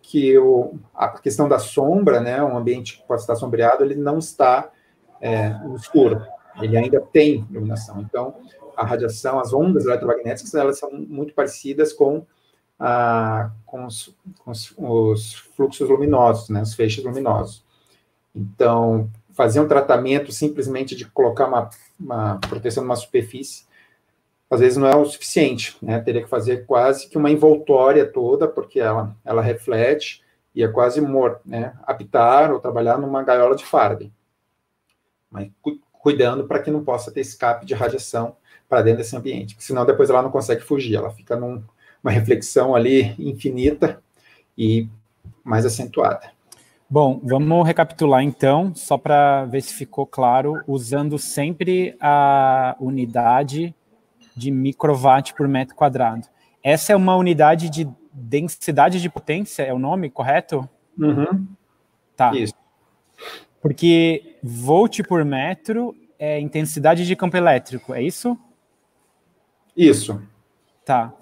S2: que o, a questão da sombra, né, um ambiente que pode estar sombreado, ele não está é, escuro, ele ainda tem iluminação. Então, a radiação, as ondas eletromagnéticas, elas são muito parecidas com com, os, com os, os, fluxos luminosos, né, os feixes luminosos. Então, fazer um tratamento simplesmente de colocar uma, uma proteção numa superfície, às vezes não é o suficiente, né? Teria que fazer quase que uma envoltória toda, porque ela, ela reflete ia quase morrer, né, habitar ou trabalhar numa gaiola de Faraday. Mas cu cuidando para que não possa ter escape de radiação para dentro desse ambiente, senão depois ela não consegue fugir, ela fica numa reflexão ali infinita e mais acentuada.
S1: Bom, vamos recapitular então, só para ver se ficou claro, usando sempre a unidade de microwatt por metro quadrado. Essa é uma unidade de densidade de potência, é o nome correto?
S2: Uhum.
S1: Tá. Isso. Porque volt por metro é intensidade de campo elétrico, é isso?
S2: Isso.
S1: Tá.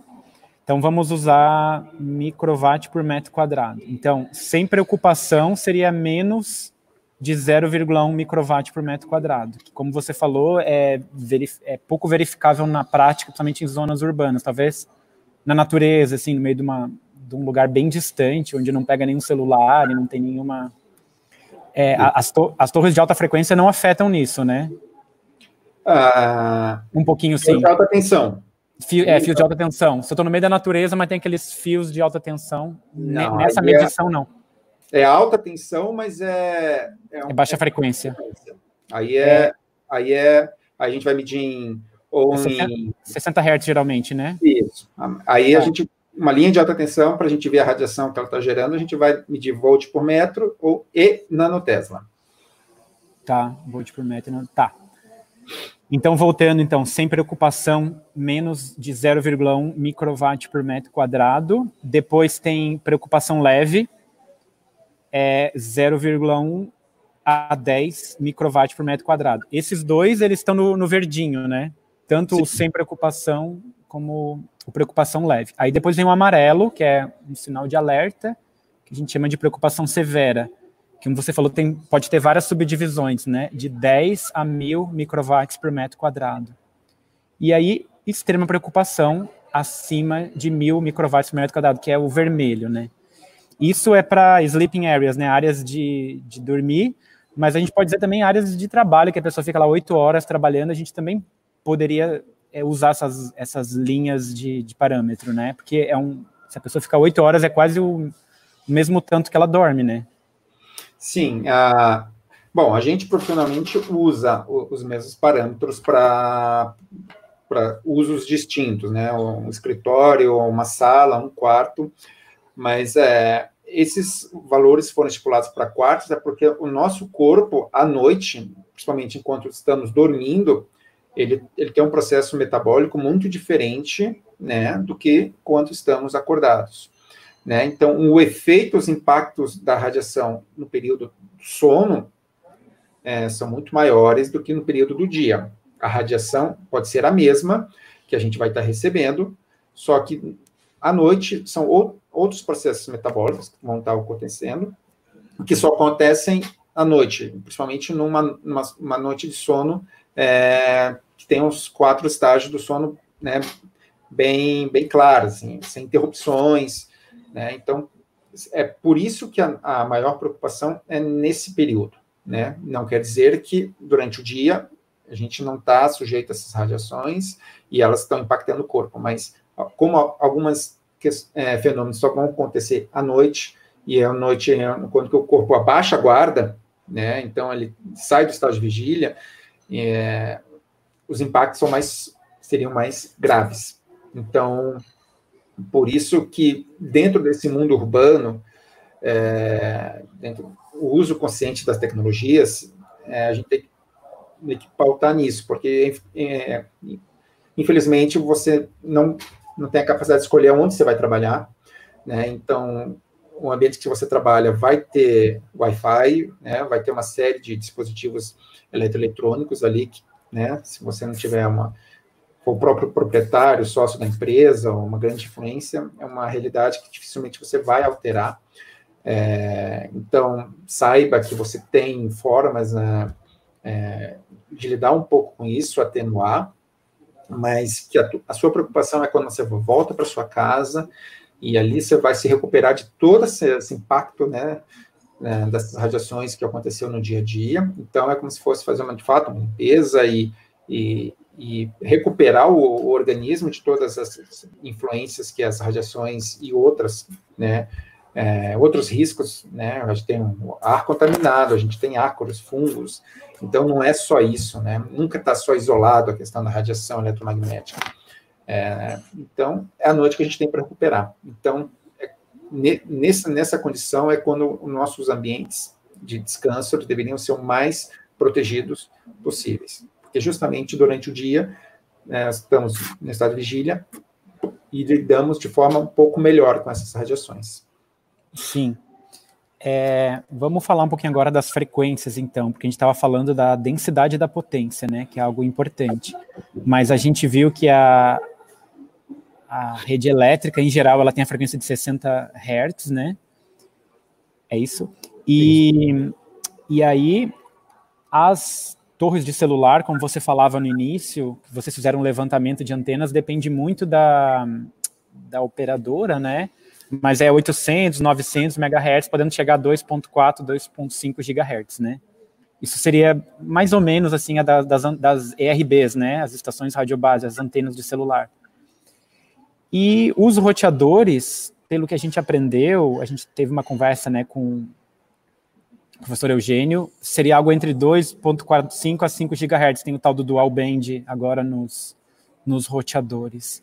S1: Então vamos usar microwatt por metro quadrado. Então, sem preocupação, seria menos de 0,1 microwatt por metro quadrado, que, como você falou, é, é, pouco verificável na prática, principalmente em zonas urbanas, talvez na natureza, assim, no meio de, uma, de um lugar bem distante, onde não pega nenhum celular e não tem nenhuma... É, as, to as torres de alta frequência não afetam nisso, né?
S2: Ah,
S1: um pouquinho sim.
S2: Alta tensão.
S1: Fio, é, fio de alta tensão. Se eu estou no meio da natureza, mas tem aqueles fios de alta tensão. Não, nessa é medição,
S2: é,
S1: não.
S2: É alta tensão, mas é.
S1: É, um, é baixa frequência.
S2: Aí é, é, Aí é. Aí a gente vai medir em. Ou
S1: 60, em... 60 Hz, geralmente, né?
S2: Isso. Aí a gente. Uma linha de alta tensão, para a gente ver a radiação que ela está gerando, a gente vai medir volt por metro ou e nanotesla.
S1: Tá, volt por metro. Tá. Então, voltando, então, sem preocupação, menos de 0,1 microwatt por metro quadrado. Depois tem preocupação leve, é 0,1 a 10 microwatt por metro quadrado. Esses dois, eles estão no, no verdinho, né? Tanto Sim. o sem preocupação como o preocupação leve. Aí depois vem o amarelo, que é um sinal de alerta, que a gente chama de preocupação severa como você falou, tem, pode ter várias subdivisões, né? De 10 a 1000 microwatts por metro quadrado. E aí, extrema preocupação acima de 1000 microwatts por metro quadrado, que é o vermelho, né? Isso é para sleeping areas, né? Áreas de, de dormir, mas a gente pode dizer também áreas de trabalho, que a pessoa fica lá 8 horas trabalhando, a gente também poderia é, usar essas, essas linhas de, de parâmetro, né? Porque é um, se a pessoa ficar 8 horas, é quase o mesmo tanto que ela dorme, né?
S2: Sim. A, bom, a gente profissionalmente usa os mesmos parâmetros para usos distintos, né? Um escritório, uma sala, um quarto, mas é, esses valores foram estipulados para quartos é porque o nosso corpo, à noite, principalmente enquanto estamos dormindo, ele, ele tem um processo metabólico muito diferente né, do que quando estamos acordados. Né? Então, o efeito, os impactos da radiação no período do sono é, são muito maiores do que no período do dia. A radiação pode ser a mesma que a gente vai estar recebendo, só que à noite são outros processos metabólicos que vão estar acontecendo, que só acontecem à noite, principalmente numa, numa noite de sono é, que tem os quatro estágios do sono né, bem, bem claros, assim, sem interrupções, né? Então, é por isso que a, a, maior preocupação é nesse período. Né? Não quer dizer que durante o dia a gente não está sujeito a essas radiações e elas estão impactando o corpo, mas como algumas que, é, fenômenos só vão acontecer à noite, e à noite, é quando o corpo abaixa a guarda, né, então ele sai do estado de vigília, é, os impactos são mais, seriam mais graves. Então, por isso que, dentro desse mundo urbano, é, dentro, o uso consciente das tecnologias, é, a gente tem que, tem que, pautar nisso, porque, é, infelizmente, você não, não tem a capacidade de escolher onde você vai trabalhar, né? Então, o ambiente que você trabalha vai ter Wi-Fi, né? vai ter uma série de dispositivos eletroeletrônicos ali, né? Se você não tiver uma o próprio proprietário, sócio da empresa, uma grande influência, é uma realidade que dificilmente você vai alterar. É, então, saiba que você tem formas né, é, de lidar um pouco com isso, atenuar, mas que a, a sua preocupação é quando você volta para sua casa e ali você vai se recuperar de todo esse, esse impacto, né, né, dessas radiações que aconteceu no dia a dia. Então, é como se fosse fazer uma, de fato, uma limpeza e, e, e recuperar o, o, organismo de todas as influências que as radiações e outras, né, é, outros riscos, né? A gente tem ar contaminado, a gente tem ácaros, fungos, então não é só isso, né? Nunca está só isolado a questão da radiação eletromagnética. É, então, é a noite que a gente tem para recuperar. Então, é, nessa, nessa condição é quando os nossos ambientes de descanso deveriam ser o mais protegidos possíveis. Porque justamente durante o dia, né, estamos no estado de vigília e lidamos de forma um pouco melhor com essas radiações.
S1: Sim. É, vamos falar um pouquinho agora das frequências, então, porque a gente estava falando da densidade da potência, né, que é algo importante. Mas a gente viu que a, a rede elétrica, em geral, ela tem a frequência de 60 Hz, né? É isso. E, e aí, as torres de celular, como você falava no início, vocês fizeram um levantamento de antenas, depende muito da, da operadora, né? Mas é 800, 900 MHz, podendo chegar a 2.4, 2.5 GHz, né? Isso seria mais ou menos assim a das, das ERBs, né? As estações radiobase, as antenas de celular. E os roteadores, pelo que a gente aprendeu, a gente teve uma conversa né, com professor Eugênio, seria algo entre 2.45 a 5 GHz. Tem o tal do dual band agora nos, nos roteadores.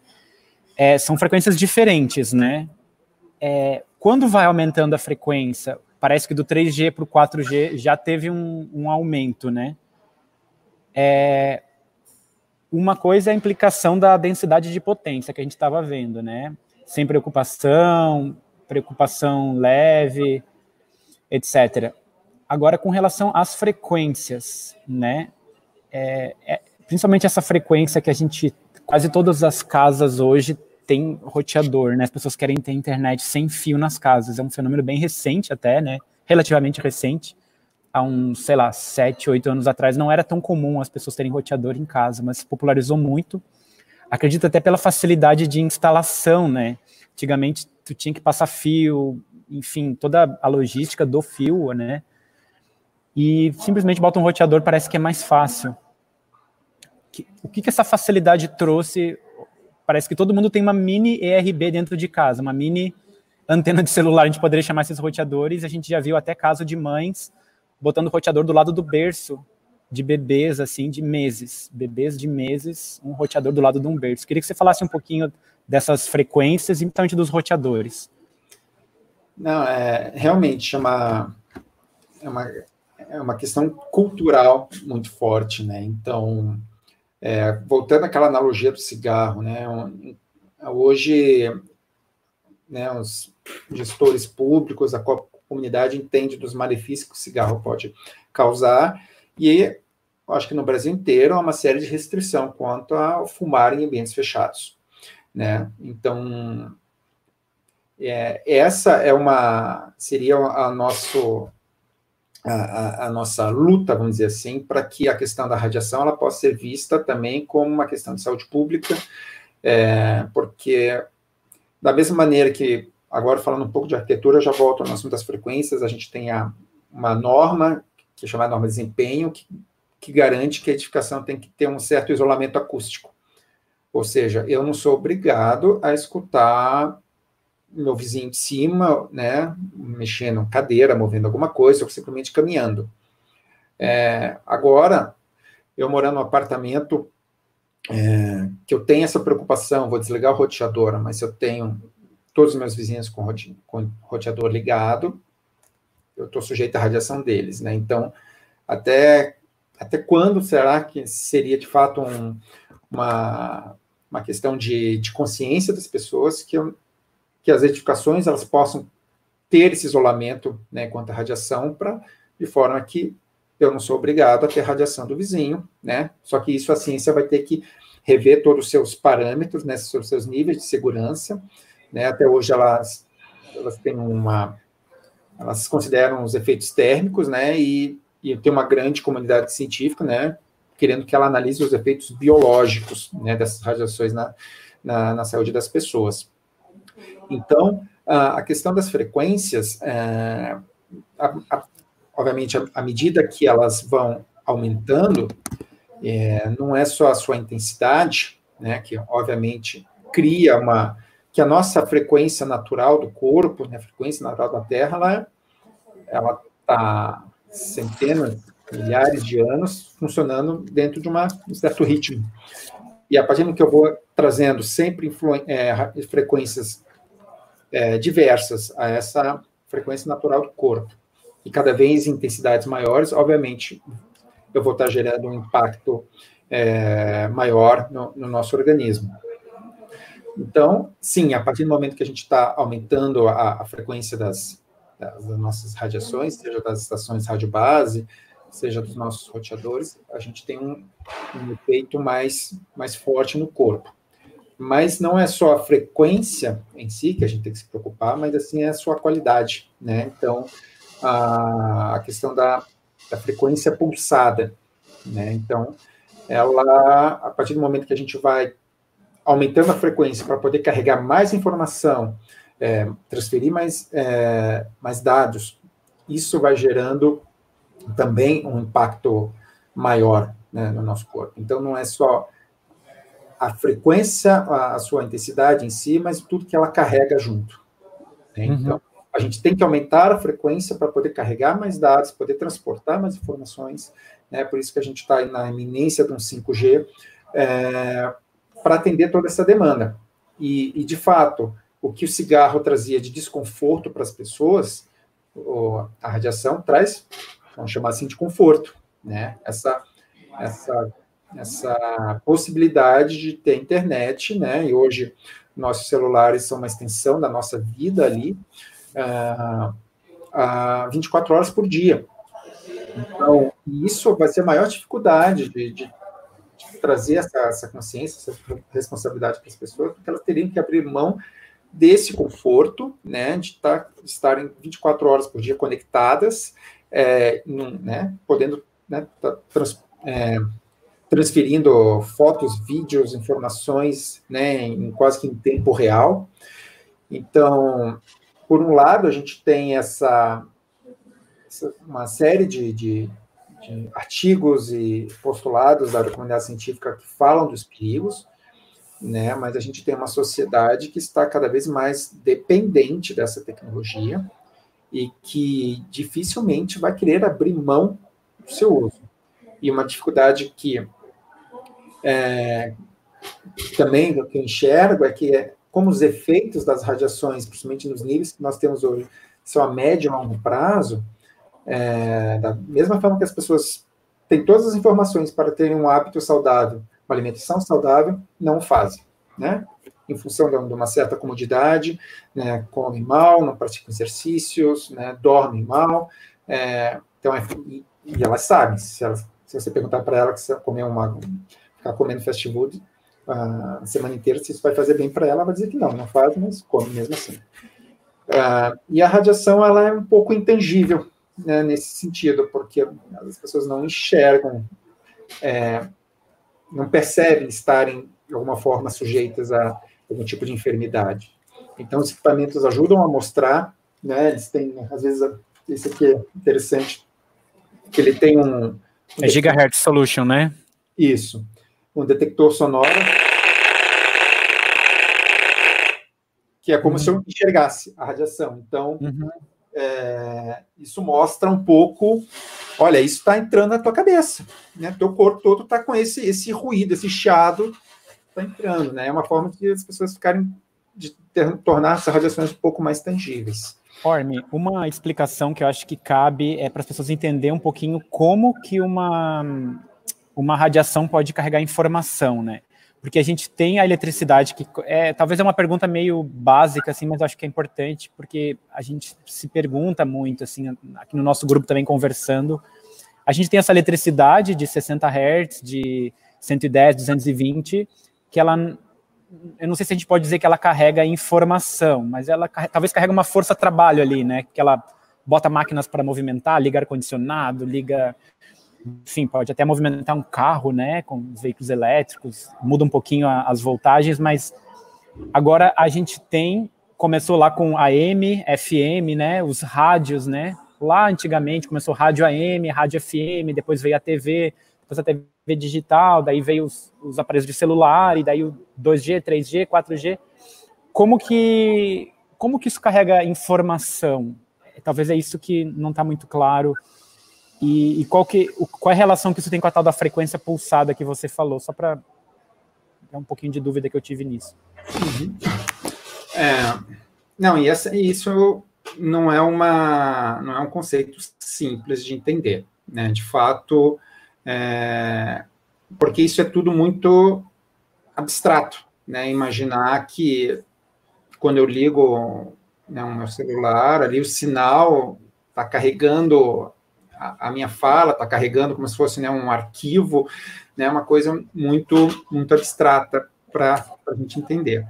S1: É, são frequências diferentes, né? É, quando vai aumentando a frequência, parece que do 3G para o 4G já teve um, um aumento, né? É, uma coisa é a implicação da densidade de potência que a gente estava vendo, né? Sem preocupação, preocupação leve, etc. Agora, com relação às frequências, né? É, é, principalmente essa frequência que a gente, quase todas as casas hoje tem roteador, né? As pessoas querem ter internet sem fio nas casas. É um fenômeno bem recente até, né? Relativamente recente há uns, sei lá, sete, oito anos atrás, não era tão comum as pessoas terem roteador em casa, mas se popularizou muito. Acredito até pela facilidade de instalação, né? Antigamente, tu tinha que passar fio, enfim, toda a logística do fio, né? E simplesmente bota um roteador, parece que é mais fácil. O que, que essa facilidade trouxe? Parece que todo mundo tem uma mini ERB dentro de casa, uma mini antena de celular, a gente poderia chamar esses roteadores. A gente já viu até caso de mães botando o roteador do lado do berço de bebês, assim, de meses. Bebês de meses, um roteador do lado de um berço. Queria que você falasse um pouquinho dessas frequências e principalmente dos roteadores.
S2: Não, é realmente é uma, é uma, é uma questão cultural muito forte, né? Então, é, voltando àquela analogia do cigarro, né? Hoje, né, os gestores públicos, a comunidade entende dos malefícios que o cigarro pode causar, e acho que no Brasil inteiro há uma série de restrição quanto a fumar em ambientes fechados, né? Então, é, essa é uma seria a nosso a, a, nossa luta, vamos dizer assim, para que a questão da radiação ela possa ser vista também como uma questão de saúde pública, é, porque da mesma maneira que Agora, falando um pouco de arquitetura, já volto no assunto das frequências. A gente tem a, uma norma, que é chamada norma de desempenho, que, que garante que a edificação tem que ter um certo isolamento acústico. Ou seja, eu não sou obrigado a escutar meu vizinho de cima, né, mexendo cadeira, movendo alguma coisa, ou simplesmente caminhando. É, agora, eu morando num apartamento é, que eu tenho essa preocupação, vou desligar o roteador, mas eu tenho todos os meus vizinhos com, rote, com roteador ligado, eu estou sujeito à radiação deles, né? Então, até, até quando será que seria de fato um, uma, uma questão de, de consciência das pessoas que, eu, que as edificações elas possam ter esse isolamento né, quanto à radiação, pra, de forma que eu não sou obrigado a ter radiação do vizinho, né? Só que isso a ciência vai ter que rever todos os seus parâmetros, né, os seus níveis de segurança, né? Até hoje elas, elas têm uma. Elas consideram os efeitos térmicos, né? E, e tem uma grande comunidade científica, né? Querendo que ela analise os efeitos biológicos né, dessas radiações na, na, na saúde das pessoas. Então, a, questão das frequências, é, a, a, obviamente, à medida que elas vão aumentando, é, não é só a sua intensidade, né, que obviamente cria uma, que a nossa frequência natural do corpo, né, a frequência natural da Terra, ela ela está centenas, milhares de anos funcionando dentro de uma, um certo ritmo. E a partir do que eu vou trazendo sempre é, frequências é, diversas a essa frequência natural do corpo, e cada vez em intensidades maiores, obviamente, eu vou estar gerando um impacto é, maior no, no, nosso organismo. Então, sim, a partir do momento que a gente está aumentando a, a frequência das, das, nossas radiações, seja das estações rádio base, seja dos nossos roteadores, a gente tem um, um efeito mais, mais forte no corpo. Mas não é só a frequência em si que a gente tem que se preocupar, mas assim é a sua qualidade, né? Então, a, a questão da, da frequência pulsada, né? Então, ela, a partir do momento que a gente vai aumentando a frequência para poder carregar mais informação, é, transferir mais, é, mais dados, isso vai gerando também um impacto maior né, no nosso corpo. Então, não é só a frequência, a, a sua intensidade em si, mas tudo que ela carrega junto. Né? Uhum. Então, a gente tem que aumentar a frequência para poder carregar mais dados, poder transportar mais informações, né? Por isso que a gente está na iminência de um 5G é, para atender toda essa demanda. E, e, de fato, o que o cigarro trazia de desconforto para as pessoas, a radiação traz, vamos chamar assim, de conforto, né? Essa, essa, essa possibilidade de ter internet, né? E hoje nossos celulares são uma extensão da nossa vida ali, uh, uh, 24 horas por dia. Então, isso vai ser a maior dificuldade de, de, de trazer essa, essa, consciência, essa responsabilidade para as pessoas, porque elas teriam que abrir mão desse conforto, né, de estar, estarem 24 horas por dia conectadas, é, num, né, podendo né, tá, trans, é, transferindo fotos, vídeos, informações, né, em quase que em tempo real. Então, por um lado, a gente tem essa, essa uma série de, de, de, artigos e postulados da comunidade científica que falam dos perigos, né? Mas a gente tem uma sociedade que está cada vez mais dependente dessa tecnologia e que dificilmente vai querer abrir mão do seu uso. E uma dificuldade que é, também que eu enxergo é que como os efeitos das radiações, principalmente nos níveis que nós temos hoje, são a médio e longo prazo, é, da mesma forma que as pessoas têm todas as informações para terem um hábito saudável, uma alimentação saudável, não fazem, né? Em função de uma certa comodidade, né, comem mal, não praticam exercícios, né, dormem mal, é, então, é, e, e, elas sabem, se, elas, se você perguntar para ela que você comer uma, ficar comendo fast food, a semana inteira, se isso vai fazer bem para ela, ela vai dizer que não, não faz, mas come mesmo assim. Uh, e a radiação, ela é um pouco intangível né, nesse sentido, porque as pessoas não enxergam, é, não percebem estarem, de alguma forma, sujeitas a algum tipo de enfermidade. Então, os equipamentos ajudam a mostrar, né, eles têm, às vezes, esse aqui é interessante, que ele tem um... um
S1: é Gigahertz Solution, né?
S2: Isso um detector sonoro, que é como uhum. se eu enxergasse a radiação. Então, uhum. é, isso mostra um pouco, olha, isso está entrando na tua cabeça, né? Teu corpo todo está com esse, esse ruído, esse chiado está entrando, né? É uma forma de as pessoas ficarem, de ter, tornar essas radiações um pouco mais tangíveis.
S1: Orme, uma explicação que eu acho que cabe é para as pessoas entenderem um pouquinho como que uma uma radiação pode carregar informação, né? Porque a gente tem a eletricidade que é talvez é uma pergunta meio básica assim, mas eu acho que é importante porque a gente se pergunta muito assim, aqui no nosso grupo também conversando, a gente tem essa eletricidade de 60 Hz, de 110, 220, que ela eu não sei se a gente pode dizer que ela carrega informação, mas ela talvez carrega uma força-trabalho ali, né? Que ela bota máquinas para movimentar, liga ar-condicionado, liga enfim, pode até movimentar um carro, né, com os veículos elétricos, muda um pouquinho a, as voltagens, mas agora a gente tem, começou lá com AM, FM, né, os rádios, né, lá antigamente começou rádio AM, rádio FM, depois veio a TV, depois a TV digital, daí veio os, os aparelhos de celular, e daí o 2G, 3G, 4G, como que como que isso carrega informação? Talvez é isso que não está muito claro. E, e, qual, que, qual é a relação que isso tem com a tal da frequência pulsada que você falou? Só para dar um pouquinho de dúvida que eu tive nisso. Uhum.
S2: É, não, e essa, isso não é, uma, não é um conceito simples de entender. Né? De fato, é, porque isso é tudo muito abstrato. Né? Imaginar que quando eu ligo né, o meu celular, ali o sinal está carregando a, minha fala, está carregando como se fosse né, um arquivo, né, uma coisa muito, muito abstrata para a gente entender.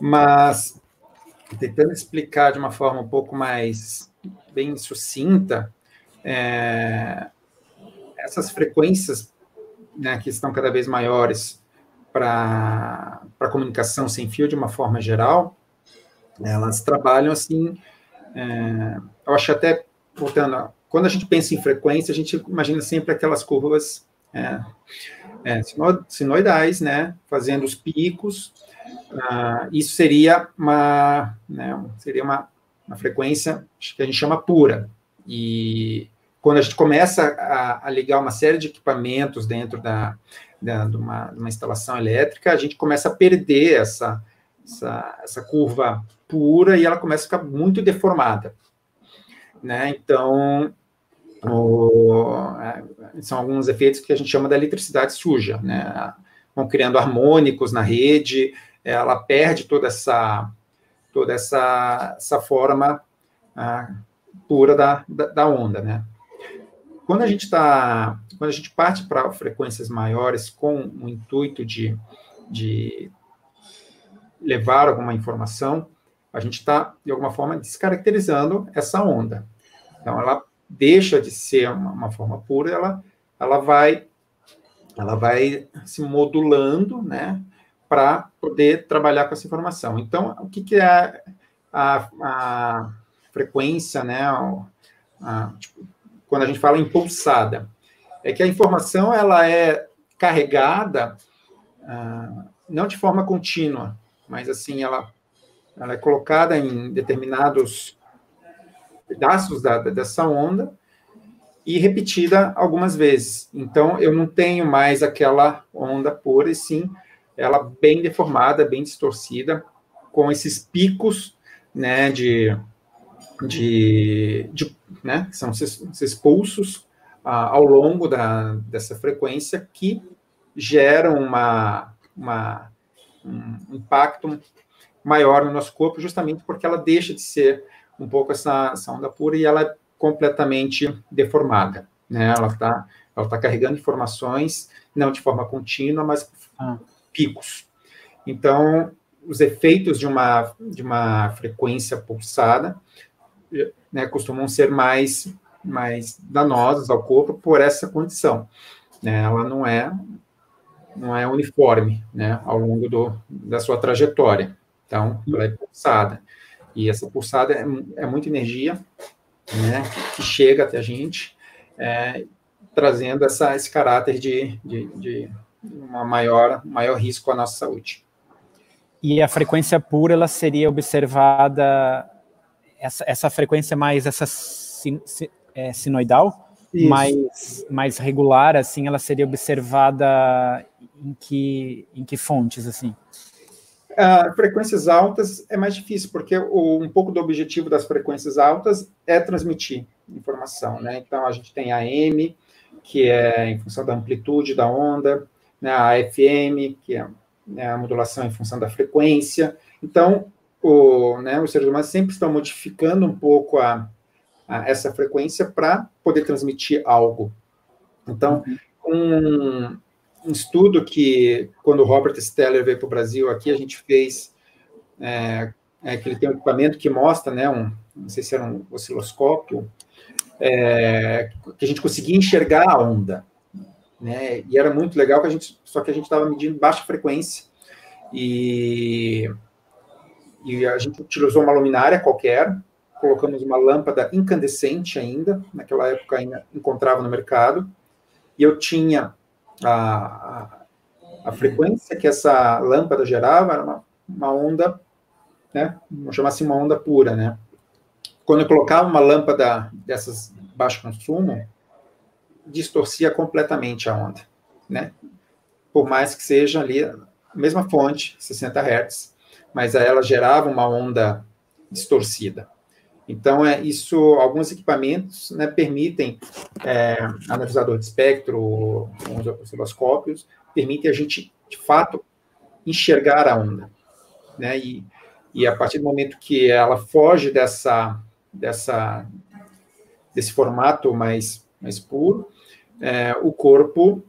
S2: Mas, tentando explicar de uma forma um pouco mais bem sucinta, é, essas frequências né, que estão cada vez maiores para a comunicação sem fio de uma forma geral, elas trabalham assim, é, eu acho até, voltando, quando a gente pensa em frequência, a gente imagina sempre aquelas curvas é, é, sinoidais, né, fazendo os picos, ah, isso seria uma, né, seria uma, uma frequência que a gente chama pura, e quando a gente começa a, a ligar uma série de equipamentos dentro da, da, de, uma, de uma instalação elétrica, a gente começa a perder essa, essa, essa curva pura e ela começa a ficar muito deformada. Né? Então, o, é, são alguns efeitos que a gente chama da eletricidade suja, né? Vão criando harmônicos na rede, ela perde toda essa toda essa, essa forma ah, pura da, da, da, onda, né? Quando a gente está quando a gente parte para frequências maiores com o intuito de, de levar alguma informação, a gente está, de alguma forma, descaracterizando essa onda. Então, ela deixa de ser uma, uma, forma pura, ela, ela vai ela vai se modulando, né, para poder trabalhar com essa informação. Então, o que, que é a, a frequência, né, a, tipo, quando a gente fala em pulsada? É que a informação ela é carregada ah, não de forma contínua, mas assim ela ela é colocada em determinados pedaços da, dessa onda e repetida algumas vezes. Então, eu não tenho mais aquela onda pura, e sim ela bem deformada, bem distorcida, com esses picos né, de, de, de né, são esses, esses pulsos ah, ao longo da, dessa frequência que geram uma, uma, um impacto maior no nosso corpo, justamente porque ela deixa de ser um pouco essa, essa onda pura e ela é completamente deformada. Né? Ela está ela tá carregando informações, não de forma contínua, mas ah. picos. Então, os efeitos de uma, de uma frequência pulsada né, costumam ser mais, mais danosos ao corpo por essa condição. Né? Ela não é, não é uniforme né, ao longo do, da sua trajetória. Então, ela é pulsada. E essa pulsada é, é muita energia né, que chega até a gente, é, trazendo essa, esse caráter de, de, de uma maior, maior risco à nossa saúde.
S1: E a frequência pura, ela seria observada, essa, essa frequência mais essa sin, é, sinoidal, mais, mais regular, assim, ela seria observada em que, em que fontes, assim?
S2: Uh, frequências altas é mais difícil, porque o, um pouco do objetivo das frequências altas é transmitir informação, né? Então, a gente tem a M, que é em função da amplitude da onda, né? a FM, que é né, a modulação em função da frequência. Então, o, né, os seres humanos sempre estão modificando um pouco a, a essa frequência para poder transmitir algo. Então, um, um estudo que, quando o Robert Steller veio para o Brasil aqui, a gente fez, é, é, que ele tem um equipamento que mostra, né, um, não sei se era um osciloscópio, é, que a gente conseguia enxergar a onda, né, e era muito legal, que a gente, só que a gente estava medindo baixa frequência, e, e a gente utilizou uma luminária qualquer, colocamos uma lâmpada incandescente ainda, naquela época ainda encontrava no mercado, e eu tinha a, a, frequência que essa lâmpada gerava era uma, uma onda né, vamos chamar assim, uma onda pura, né? Quando eu colocava uma lâmpada dessas baixo consumo, distorcia completamente a onda, né? Por mais que seja ali a mesma fonte, 60 Hz, mas ela gerava uma onda distorcida. Então, é isso. Alguns equipamentos né, permitem é, analisador de espectro, os osciloscópios, permitem a gente, de fato, enxergar a onda. Né? E, e a partir do momento que ela foge dessa, dessa, desse formato mais, mais puro, é, o corpo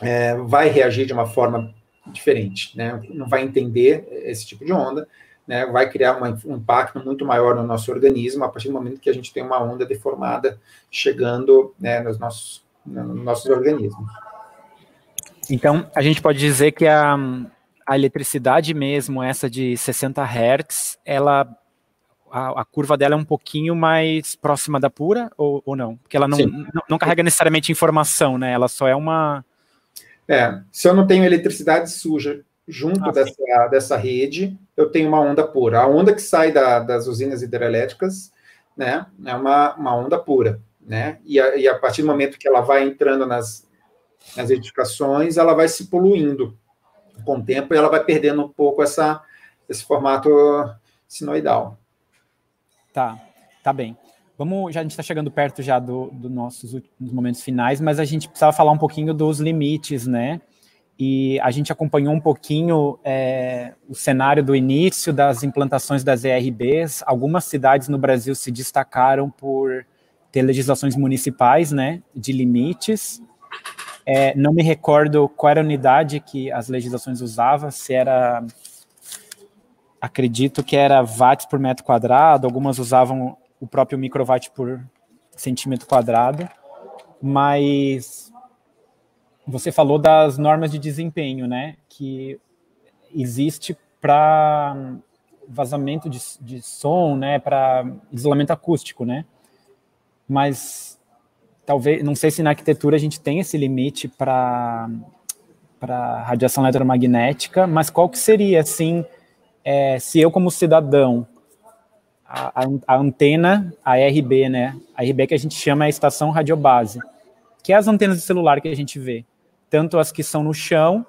S2: é, vai reagir de uma forma diferente, né? não vai entender esse tipo de onda, né? vai criar uma, um impacto muito maior no nosso organismo a partir do momento que a gente tem uma onda deformada chegando né, nos, nossos, nos nossos organismos.
S1: Então, a gente pode dizer que a, a eletricidade mesmo, essa de 60 Hz, ela a, a, curva dela é um pouquinho mais próxima da pura ou, ou não? Porque ela não, não, não, carrega necessariamente informação, né? Ela só é uma.
S2: É, se eu não tenho eletricidade suja junto ah, dessa, dessa rede, eu tenho uma onda pura. A onda que sai da, das usinas hidrelétricas, né, é uma, uma onda pura, né? E a, e a partir do momento que ela vai entrando nas, nas edificações, ela vai se poluindo com o tempo e ela vai perdendo um pouco essa, esse formato sinoidal.
S1: Tá, tá bem. Vamos, já a gente está chegando perto já dos do nossos momentos finais, mas a gente precisava falar um pouquinho dos limites, né? E a gente acompanhou um pouquinho é, o cenário do início das implantações das ERBs. Algumas cidades no Brasil se destacaram por ter legislações municipais, né, de limites. É, não me recordo qual era a unidade que as legislações usavam, se era acredito que era watts por metro quadrado, algumas usavam o próprio microwatt por centímetro quadrado, mas você falou das normas de desempenho, né, que existe para vazamento de, de som, né, para isolamento acústico, né, mas talvez, não sei se na arquitetura a gente tem esse limite para para radiação eletromagnética, mas qual que seria, assim, é, se eu como cidadão, a, a, antena, a RB, né, a RB que a gente chama é a estação radiobase, que é as antenas de celular que a gente vê, tanto as que são no chão,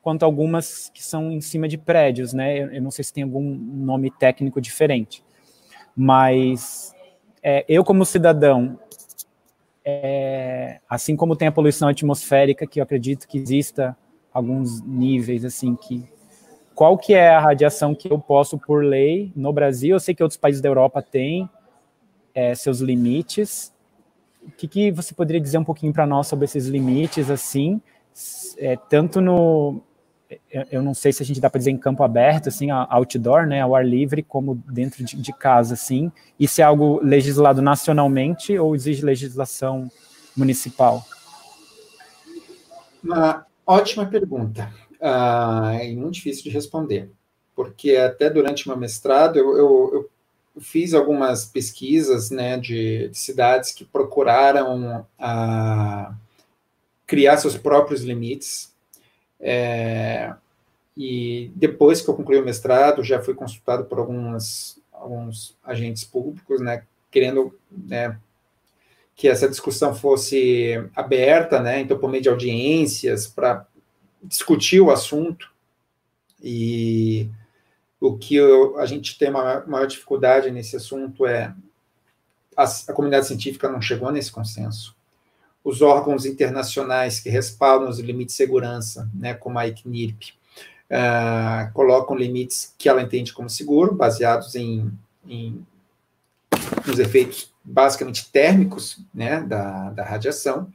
S1: quanto algumas que são em cima de prédios, né, eu, eu não sei se tem algum nome técnico diferente, mas é, eu como cidadão, é, assim como tem a poluição atmosférica, que eu acredito que exista alguns níveis assim que qual que é a radiação que eu posso por lei no Brasil? Eu sei que outros países da Europa têm é, seus limites. O que, que, você poderia dizer um pouquinho para nós sobre esses limites, assim, é, tanto no, eu não sei se a gente dá para dizer em campo aberto, assim, outdoor, né, ao ar livre, como dentro de, de casa, assim, se é algo legislado nacionalmente ou exige legislação municipal?
S2: Uma ótima pergunta. Ah, é muito difícil de responder, porque até durante meu mestrado eu, eu, eu fiz algumas pesquisas né, de, de cidades que procuraram ah, criar seus próprios limites. É, e depois que eu concluí o mestrado, já fui consultado por algumas, alguns agentes públicos, né, querendo né, que essa discussão fosse aberta, né, então por meio de audiências, para discutir o assunto e o que eu, a gente tem uma maior dificuldade nesse assunto é a, a, comunidade científica não chegou nesse consenso. Os órgãos internacionais que respaldam os limites de segurança, né, como a ICNIRP, uh, colocam limites que ela entende como seguro, baseados em, em nos efeitos basicamente térmicos né, da, da radiação,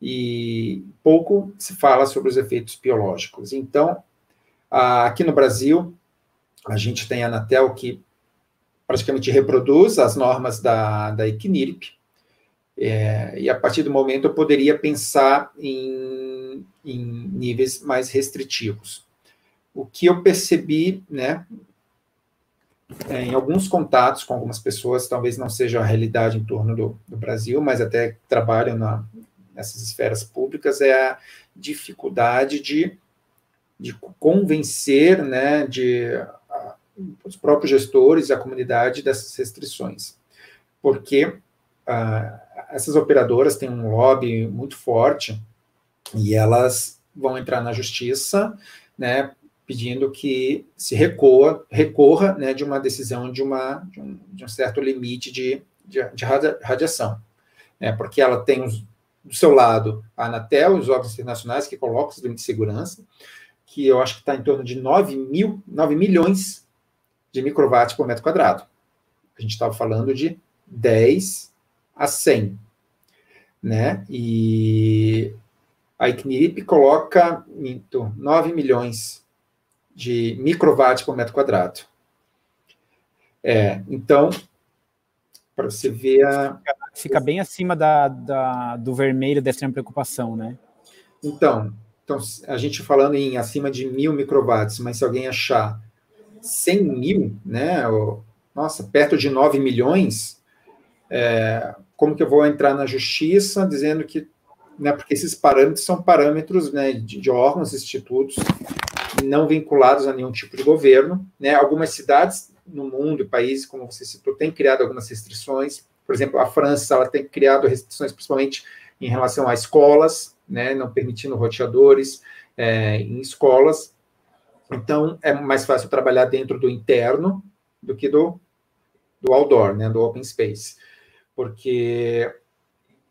S2: e pouco se fala sobre os efeitos biológicos. Então, aqui no Brasil, a gente tem a Anatel que praticamente reproduz as normas da, da ICNIRP, é, e a partir do momento eu poderia pensar em, em níveis mais restritivos. O que eu percebi, né, é, em alguns contatos com algumas pessoas, talvez não seja a realidade em torno do, do Brasil, mas até trabalham na, nessas esferas públicas é a dificuldade de, de convencer, né, de os próprios gestores a comunidade dessas restrições. Porque ah, essas operadoras têm um lobby muito forte e elas vão entrar na justiça, né, pedindo que se recorra, recorra né, de uma decisão de, uma, de, um, de um certo limite de, de, de radiação. Né, porque ela tem os, do seu lado a Anatel, os órgãos internacionais que colocam os limites de segurança, que eu acho que está em torno de 9, mil, 9 milhões de microwatts por metro quadrado. A gente estava falando de 10 a 100. Né? E a ICNIRIP coloca então, 9 milhões de microwatts por metro quadrado. É, então, para você ver a...
S1: Fica bem acima da, da, do vermelho da extrema preocupação, né?
S2: Então, então, a gente falando em acima de mil microwatts, mas se alguém achar 100 mil, né, ou, nossa, perto de 9 milhões, é, como que eu vou entrar na justiça dizendo que, né, porque esses parâmetros são parâmetros né, de, de órgãos, institutos, não vinculados a nenhum tipo de governo, né, algumas cidades no mundo, países, como você citou, têm criado algumas restrições, por exemplo, a França, ela tem criado restrições principalmente em relação a escolas, né, não permitindo roteadores é, em escolas. Então, é mais fácil trabalhar dentro do interno do que do, do outdoor, né, do open space. Porque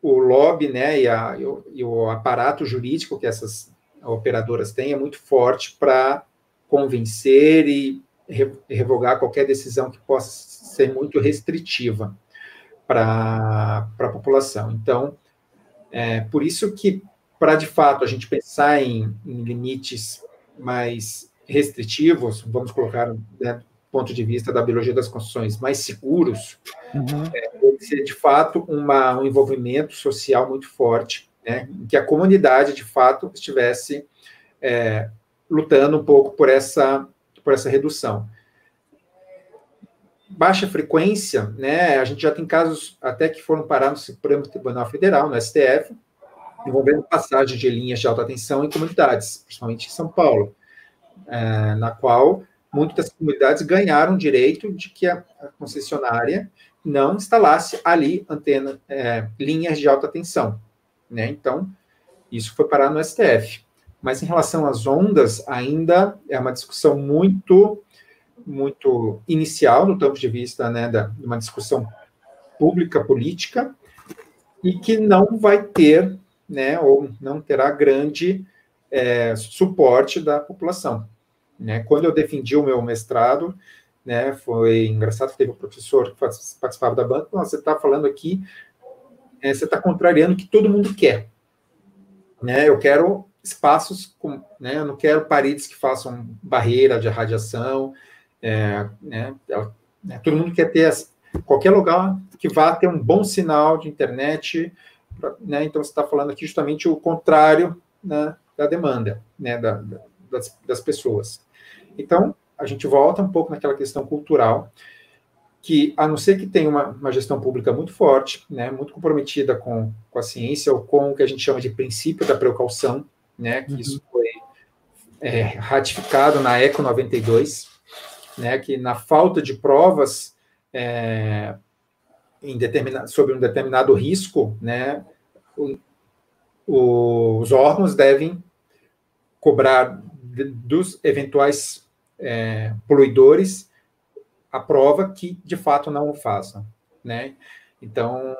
S2: o lobby né, e, a, e, o, e o aparato jurídico que essas operadoras têm é muito forte para convencer e revogar qualquer decisão que possa ser muito restritiva para a população. Então, é por isso que para de fato a gente pensar em, em limites mais restritivos, vamos colocar né, do ponto de vista da biologia das construções, mais seguros, uhum. é, ser de fato uma, um envolvimento social muito forte, né, em que a comunidade de fato estivesse é, lutando um pouco por essa, por essa redução. Baixa frequência, né, a gente já tem casos até que foram parar no Supremo Tribunal Federal, no STF, envolvendo passagem de linhas de alta tensão em comunidades, principalmente em São Paulo, é, na qual muitas comunidades ganharam o direito de que a, a concessionária não instalasse ali antena, é, linhas de alta tensão. Né? Então, isso foi parar no STF. Mas em relação às ondas, ainda é uma discussão muito, muito inicial, do ponto de vista né, da, de uma discussão pública, política, e que não vai ter né, ou não terá grande é, suporte da população. Né? Quando eu defendi o meu mestrado, né, foi engraçado teve um professor que participava da banca, você está falando aqui, é, você está contrariando o que todo mundo quer. Né? Eu quero espaços, com, né, eu não quero paredes que façam barreira de radiação, é, né, né todo mundo quer ter as, qualquer lugar que vá ter um bom sinal de internet, né, então você está falando aqui justamente o contrário né, da demanda né, da, da, das, das pessoas. Então, a gente volta um pouco naquela questão cultural, que, a não ser que tenha uma, uma gestão pública muito forte, né, muito comprometida com, com a ciência, ou com o que a gente chama de princípio da precaução, né, que uhum. isso foi é, ratificado na ECO 92, né, que na falta de provas é, em sobre um determinado risco, né, os órgãos devem cobrar dos eventuais é, poluidores a prova que de fato não o façam, né? Então,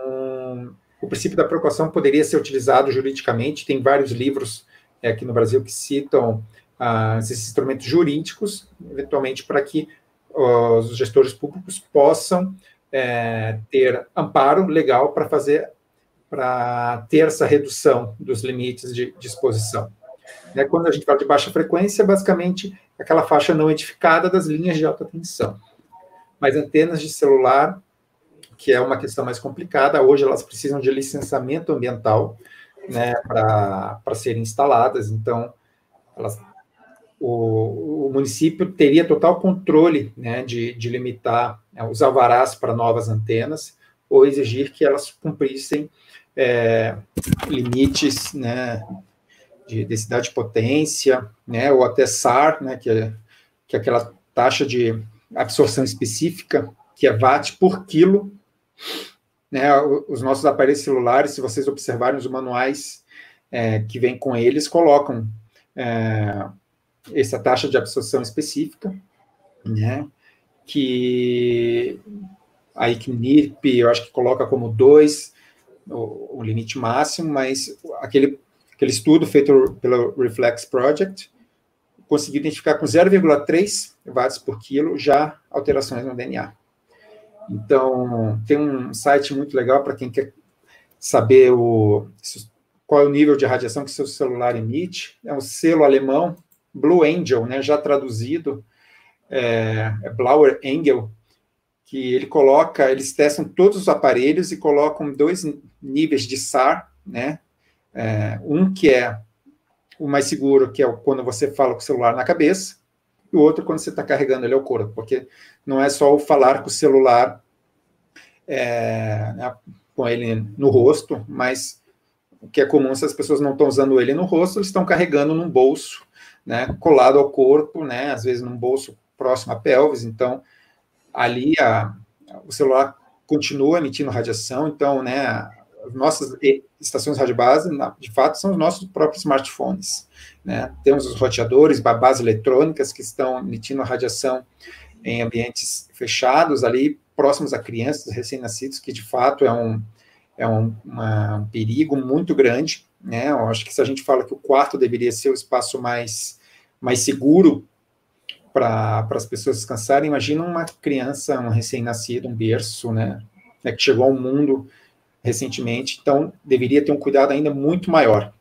S2: o princípio da precaução poderia ser utilizado juridicamente. Tem vários livros é, aqui no Brasil que citam ah, esses instrumentos jurídicos, eventualmente para que os gestores públicos possam é, ter amparo legal para fazer, para ter essa redução dos limites de, de exposição. Né, quando a gente fala de baixa frequência, basicamente aquela faixa não edificada das linhas de alta tensão. Mas antenas de celular, que é uma questão mais complicada, hoje elas precisam de licenciamento ambiental né, para serem instaladas, então elas o, o, município teria total controle né, de, de limitar né, os alvarás para novas antenas ou exigir que elas cumprissem é, limites né, de densidade de potência, né, ou até SAR, né, que, é, que é aquela taxa de, absorção específica, que é watt por quilo. Né, os nossos aparelhos celulares, se vocês observarem os manuais é, que vêm com eles, colocam é, essa taxa de absorção específica, né, que a ICNIRP, eu acho que coloca como 2 o, limite máximo, mas aquele, aquele estudo feito pelo Reflex Project conseguiu identificar com 0,3 watts por quilo já alterações no DNA. Então, tem um site muito legal para quem quer saber o, qual é o nível de radiação que seu celular emite. É um selo alemão, Blue Angel, né, já traduzido, é, é Blauer Engel, que ele coloca, eles testam todos os aparelhos e colocam dois níveis de SAR, né? É, um que é o mais seguro, que é quando você fala com o celular na cabeça, e o outro quando você está carregando ele ao corpo, porque não é só o falar com o celular é, né, com ele no rosto, mas o que é comum se as pessoas não estão usando ele no rosto, eles estão carregando num bolso, né, colado ao corpo, né, às vezes num bolso próximo à pelvis, então ali a, o celular continua emitindo radiação, então, né, as nossas estações de rádio base, de fato, são os nossos próprios smartphones, né, temos os roteadores, babás eletrônicas que estão emitindo radiação em ambientes fechados ali, próximos a crianças recém-nascidos, que de fato é um, é um, uma, um perigo muito grande, né, eu acho que se a gente fala que o quarto deveria ser o espaço mais, mais seguro para as pessoas descansarem. Imagina uma criança, um recém-nascido, um berço, né, né, que chegou ao mundo recentemente, então deveria ter um cuidado ainda muito maior.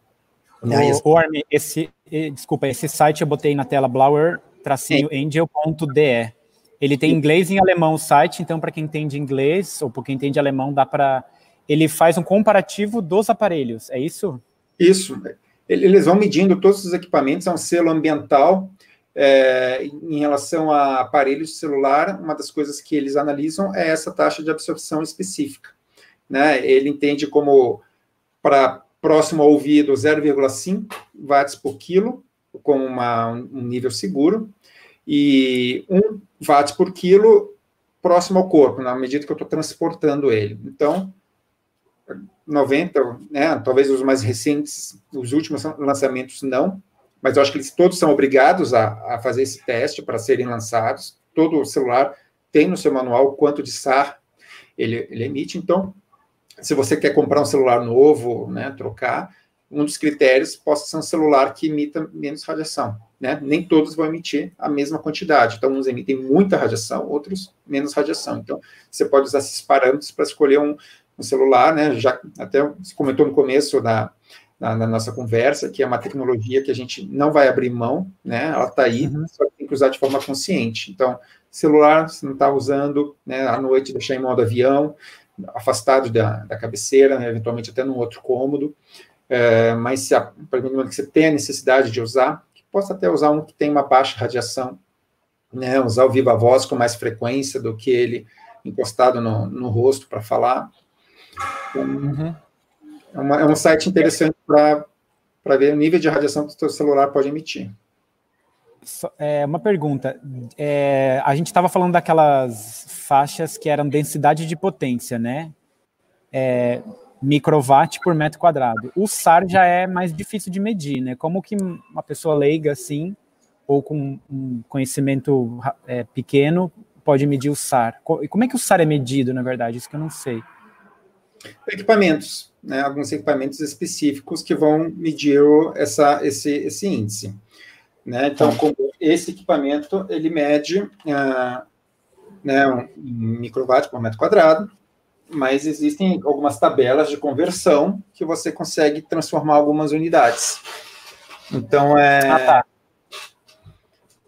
S1: Né? O, o Armin, esse, desculpa, esse site eu botei na tela, blower-angel.de. Ele tem inglês e alemão o site, então para quem entende inglês ou para quem entende alemão, dá para ele faz um comparativo dos aparelhos, é isso?
S2: Isso. Eles vão medindo todos os equipamentos, é um selo ambiental é, em relação a aparelhos de celular, uma das coisas que eles analisam é essa taxa de absorção específica. Né? Ele entende como para próximo ao ouvido 0,5 watts por quilo, como uma, um nível seguro, e 1 watt por quilo próximo ao corpo, na medida que eu estou transportando ele. Então, 90, né, talvez os mais recentes, os últimos lançamentos não, mas eu acho que eles todos são obrigados a, a fazer esse teste para serem lançados. Todo celular tem no seu manual quanto de SAR ele, ele emite. Então, se você quer comprar um celular novo, né, trocar, um dos critérios possa ser um celular que emita menos radiação. Né? Nem todos vão emitir a mesma quantidade. Então, uns emitem muita radiação, outros menos radiação. Então, você pode usar esses parâmetros para escolher um, um celular, né? Já até você comentou no começo da, na, na, nossa conversa, que é uma tecnologia que a gente não vai abrir mão, né? Ela está aí, uhum. só que tem que usar de forma consciente. Então, celular, você não está usando, né? À noite, deixar em modo avião, afastado da, da cabeceira, né, eventualmente até num outro cômodo. É, mas se a, que você tem a necessidade de usar, que possa até usar um que tem uma baixa radiação, né? Usar o viva voz com mais frequência do que ele encostado no, no rosto para falar. Então, uhum. É, uma, é um site interessante para ver o nível de radiação que o seu celular pode emitir.
S1: É, uma pergunta. É, a gente estava falando daquelas faixas que eram densidade de potência, né? É, microwatt por metro quadrado. O SAR já é mais difícil de medir, né? Como que uma pessoa leiga assim, ou com um conhecimento é, pequeno, pode medir o SAR? Como é que o SAR é medido, na verdade? Isso que eu não sei.
S2: Equipamentos né, alguns equipamentos específicos que vão medir essa, esse, esse índice. Né? Então, tá. esse equipamento, ele mede uh, né, um microwatt por metro quadrado, mas existem algumas tabelas de conversão que você consegue transformar algumas unidades. Então, é, ah, tá.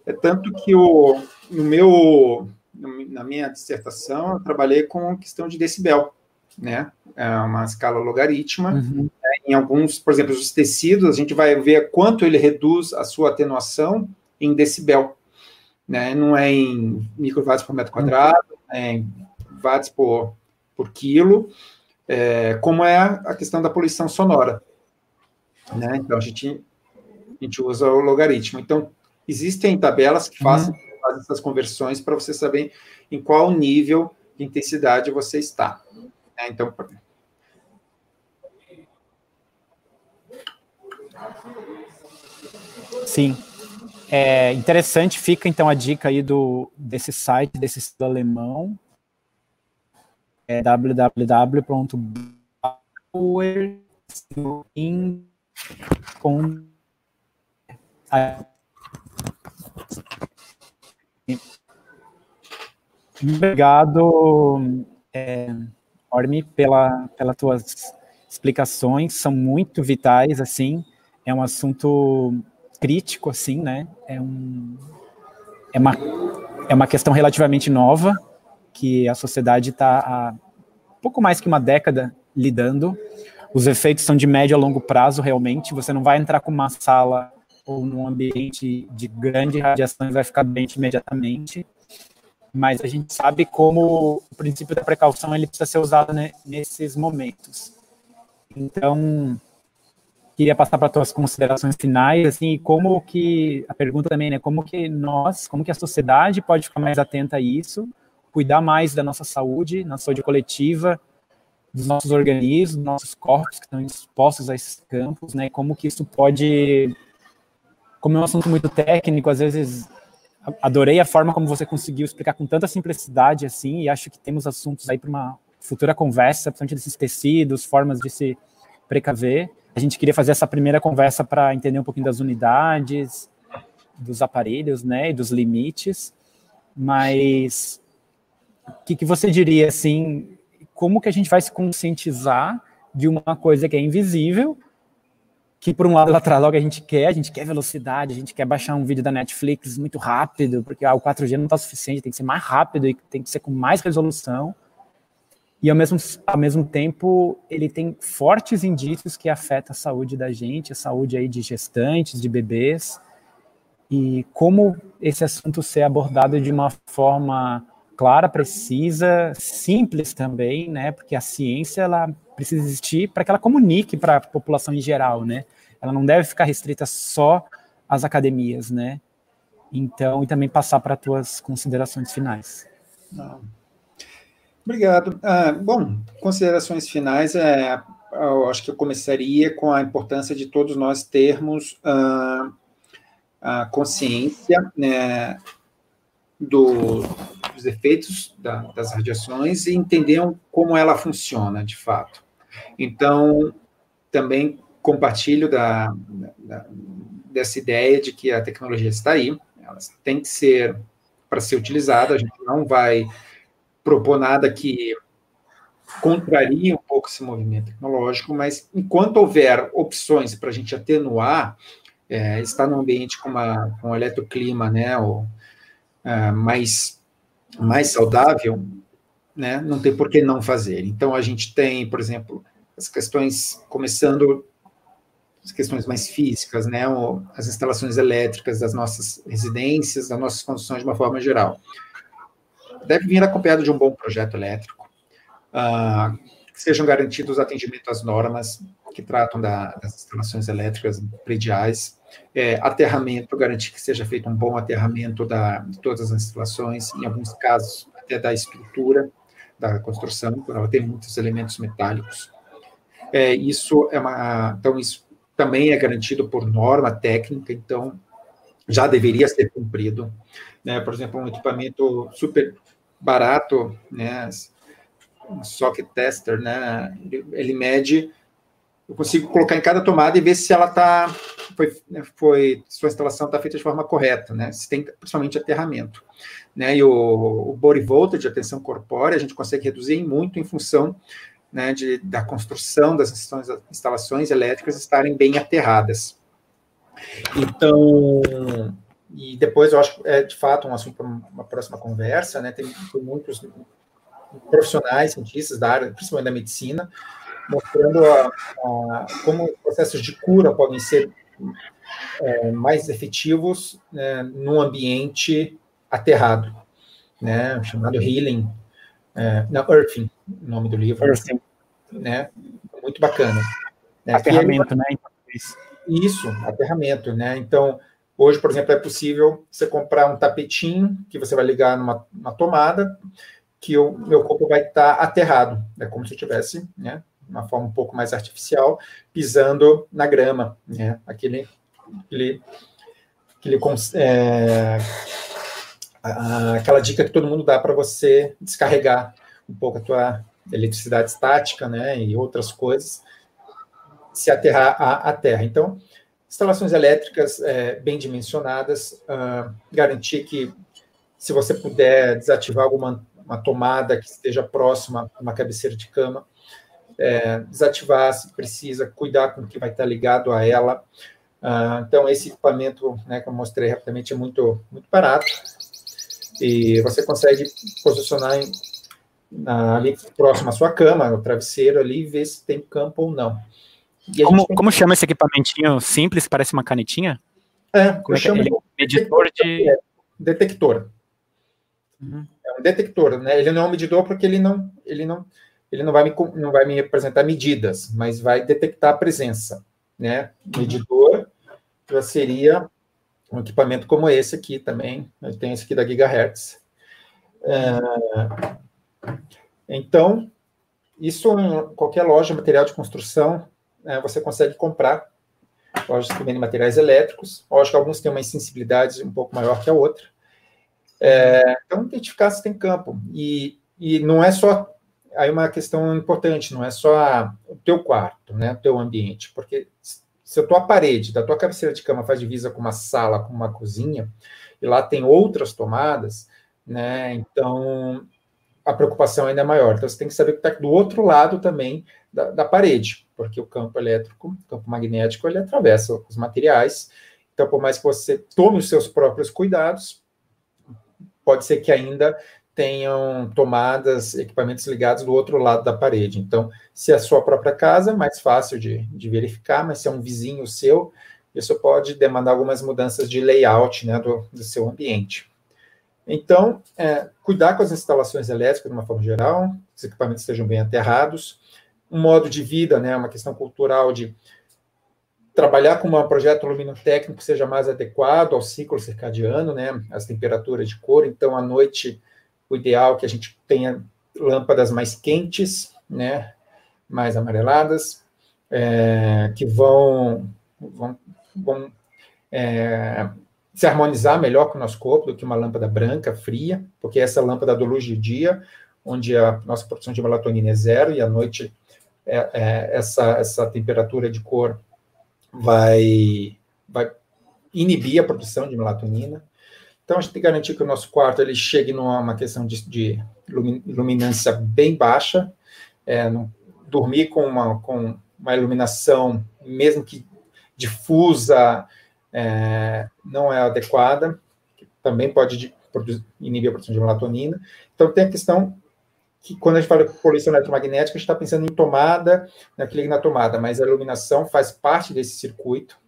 S2: é tanto que o, no meu, na minha dissertação, eu trabalhei com questão de decibel né? É uma escala logarítmica. Uhum. Né? Em alguns, por exemplo, os tecidos, a gente vai ver quanto ele reduz a sua atenuação em decibel. Né? Não é em microwatts por metro quadrado, uhum. é em watts por, por quilo, é, como é a questão da poluição sonora. Né? Então, a gente, a gente usa o logaritmo. Então, existem tabelas que fazem uhum. essas conversões para você saber em qual nível de intensidade você está. É, então,
S1: Sim. É interessante, fica então a dica aí do, desse site, desse estudo alemão, é www.bauer.com Obrigado, é, Orme, pela, pelas tuas explicações, são muito vitais, assim, é um assunto crítico, assim, né? É, um, é, uma, é uma questão relativamente nova que a sociedade está há pouco mais que uma década lidando. Os efeitos são de médio a longo prazo, realmente. Você não vai entrar com uma sala ou num ambiente de grande radiação e vai ficar doente imediatamente. Mas a gente sabe como o princípio da precaução ele precisa ser usado né, nesses momentos. Então, queria passar para tuas considerações finais, assim, como que a pergunta também, né, como que nós, como que a sociedade pode ficar mais atenta a isso, cuidar mais da nossa saúde, na saúde coletiva, dos nossos organismos, dos nossos corpos que estão expostos a esses campos, né, como que isso pode, como é um assunto muito técnico, às vezes adorei a forma como você conseguiu explicar com tanta simplicidade assim, e acho que temos assuntos aí para uma futura conversa, principalmente desses tecidos, formas de se precaver. A gente queria fazer essa primeira conversa para entender um pouquinho das unidades, dos aparelhos, né, e dos limites. Mas o que, que você diria assim? Como que a gente vai se conscientizar de uma coisa que é invisível, que por um lado ela traz logo a gente quer, a gente quer velocidade, a gente quer baixar um vídeo da Netflix muito rápido, porque ah, o 4G não está suficiente, tem que ser mais rápido e tem que ser com mais resolução. E ao mesmo, ao mesmo tempo ele tem fortes indícios que afeta a saúde da gente, a saúde aí de gestantes, de bebês, e como esse assunto ser abordado de uma forma clara, precisa, simples também, né? Porque a ciência ela precisa existir para que ela comunique para a população em geral, né? Ela não deve ficar restrita só às academias, né? Então, e também passar para as tuas considerações finais.
S2: Obrigado. Ah, bom, considerações finais, é, eu acho que eu começaria com a importância de todos nós termos ah, a consciência né, do, dos efeitos da, das radiações e entender como ela funciona de fato. Então, também compartilho da, da, dessa ideia de que a tecnologia está aí, ela tem que ser para ser utilizada, a gente não vai propor nada que contraria um pouco esse movimento tecnológico, mas enquanto houver opções para a gente atenuar, é, estar num ambiente com, uma, com um eletroclima né, ou, é, mais, mais saudável, né, não tem por que não fazer. Então, a gente tem, por exemplo, as questões, começando as questões mais físicas, né, as instalações elétricas das nossas residências, das nossas construções de uma forma geral deve vir acompanhado de um bom projeto elétrico, uh, que sejam garantidos atendimento às normas que tratam da, das instalações elétricas prediais, é, aterramento, garantir que seja feito um bom aterramento da, de todas as instalações, em alguns casos até da estrutura da construção, porque ela tem muitos elementos metálicos. É, isso é uma, então isso também é garantido por norma técnica, então já deveria ser cumprido. Né? Por exemplo, um equipamento super barato, né? Um socket tester, né? Ele mede, eu consigo colocar em cada tomada e ver se ela está, foi, né, foi, sua instalação está feita de forma correta, né? Se tem principalmente aterramento, né? E o, o body voltage, tensão corpórea, a gente consegue reduzir muito em função né, de, da construção das instalações elétricas estarem bem aterradas. Então, e depois eu acho que é de fato um assunto para uma próxima conversa, né? Tem, muitos profissionais, cientistas da área, principalmente da medicina, mostrando a, a, como processos de cura podem ser é, mais efetivos né, num ambiente aterrado, né? Chamado healing, é, não, earthing, o nome do livro, earthing. né? Muito bacana.
S1: Né? Aterramento, né?
S2: Isso, aterramento, né? Então Hoje, por exemplo, é possível você comprar um tapetinho que você vai ligar numa, numa tomada, que o meu corpo vai estar aterrado. É como se eu tivesse, né, uma forma um pouco mais artificial, pisando na grama, né? Aquele, aquele, aquele é, aquela dica que todo mundo dá para você descarregar um pouco a tua eletricidade estática, né, e outras coisas, se aterrar à, à terra. Então, instalações elétricas é, bem dimensionadas, uh, garantir que, se você puder desativar alguma uma tomada que esteja próxima a uma cabeceira de cama, é, desativar se precisa, cuidar com o que vai estar ligado a ela. Uh, então, esse equipamento né, que eu mostrei rapidamente é muito, muito barato e você consegue posicionar em, na, ali próximo à sua cama, no travesseiro ali, e ver se tem campo ou não.
S1: Como, tem... como chama esse equipamentinho simples, parece uma canetinha?
S2: É, como eu é chamo ele? Medidor de... É, detector. Uhum. É um detector, né? Ele não é um medidor porque ele não, ele não, ele não vai me, não vai me apresentar medidas, mas vai detectar a presença, né? Medidor já seria um equipamento como esse aqui também. Eu tenho esse aqui da Gigahertz. É, então, isso em qualquer loja, material de construção, é, você consegue comprar. Lojas que vendem materiais elétricos. Lógico que alguns têm uma sensibilidade um pouco maior que a outra. É, então, identificar se tem campo. E, e não é só. Aí uma questão importante, não é só o teu quarto, né, o teu ambiente, porque se a tua parede da tua cabeceira de cama faz divisa com uma sala, com uma cozinha, e lá tem outras tomadas, né? Então a preocupação ainda é maior. Então você tem que saber que está do outro lado também da, da, parede, porque o campo elétrico, o campo magnético, ele atravessa os materiais. Então, por mais que você tome os seus próprios cuidados, pode ser que ainda tenham tomadas, equipamentos ligados do outro lado da parede. Então, se é a sua própria casa, é mais fácil de, de verificar, mas se é um vizinho seu, isso pode demandar algumas mudanças de layout né, do, do seu ambiente. Então, é, cuidar com as instalações elétricas de uma forma geral, os equipamentos estejam bem aterrados, um modo de vida, né, uma questão cultural de trabalhar com um projeto luminotécnico que seja mais adequado ao ciclo circadiano, né, as temperaturas de cor, então, à noite, o ideal é que a gente tenha lâmpadas mais quentes, né, mais amareladas, é, que vão, vão, vão é, se harmonizar melhor com o nosso corpo do que uma lâmpada branca, fria, porque essa lâmpada do luz de dia, onde a nossa produção de melatonina é zero e à noite é, é, essa, essa temperatura de cor vai, vai inibir a produção de melatonina. Então, a gente tem que garantir que o nosso quarto ele chegue numa questão de, de luminância bem baixa, é, dormir com uma, com uma iluminação, mesmo que difusa, é, não é adequada, também pode produzir, inibir a produção de melatonina. Então, tem a questão que, quando a gente fala de poluição eletromagnética, a gente está pensando em tomada, naquele na tomada, mas a iluminação faz parte desse circuito,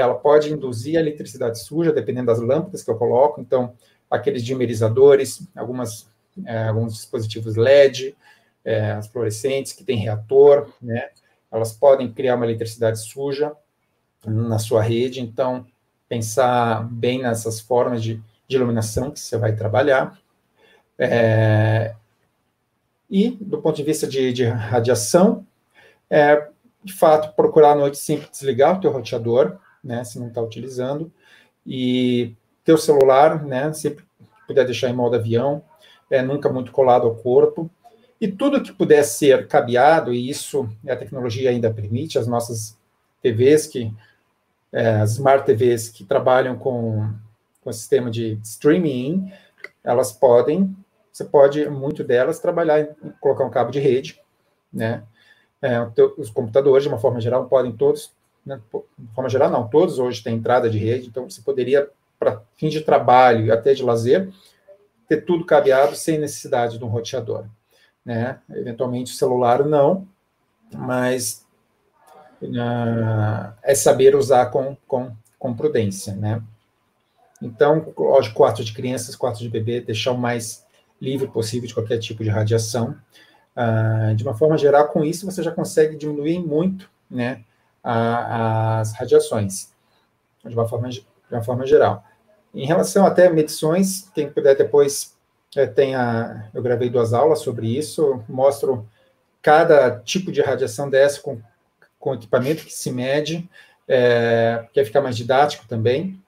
S2: ela pode induzir a eletricidade suja, dependendo das lâmpadas que eu coloco. Então, aqueles dimerizadores, algumas, é, alguns dispositivos LED, é, as fluorescentes que têm reator, né? Elas podem criar uma eletricidade suja na sua rede. Então, pensar bem nessas formas de, de iluminação que você vai trabalhar. É, e, do ponto de vista de, de radiação, é, de fato, procurar à noite sempre desligar o teu roteador, né, se não está utilizando, e teu celular, né, sempre puder deixar em modo avião, é, nunca muito colado ao corpo, e tudo que puder ser cabeado, e isso a tecnologia ainda permite, as nossas TVs, que, é, as Smart TVs que trabalham com, com o sistema de streaming, elas podem, você pode, muito delas, trabalhar em colocar um cabo de rede, né, é, os computadores, de uma forma geral, podem todos né, de forma geral, não, todos hoje têm entrada de rede, então você poderia, para fim de trabalho e até de lazer, ter tudo cabeado sem necessidade de um roteador. Né? Eventualmente o celular não, mas uh, é saber usar com, com, com prudência. Né? Então, lógico, quartos de crianças, quartos de bebê, deixar o mais livre possível de qualquer tipo de radiação. Uh, de uma forma geral, com isso você já consegue diminuir muito né, a, as radiações. De uma forma de uma forma geral. Em relação até a medições, quem puder depois é, tem a, eu gravei duas aulas sobre isso, mostro cada tipo de radiação dessa com, com equipamento que se mede, é, quer ficar mais didático também,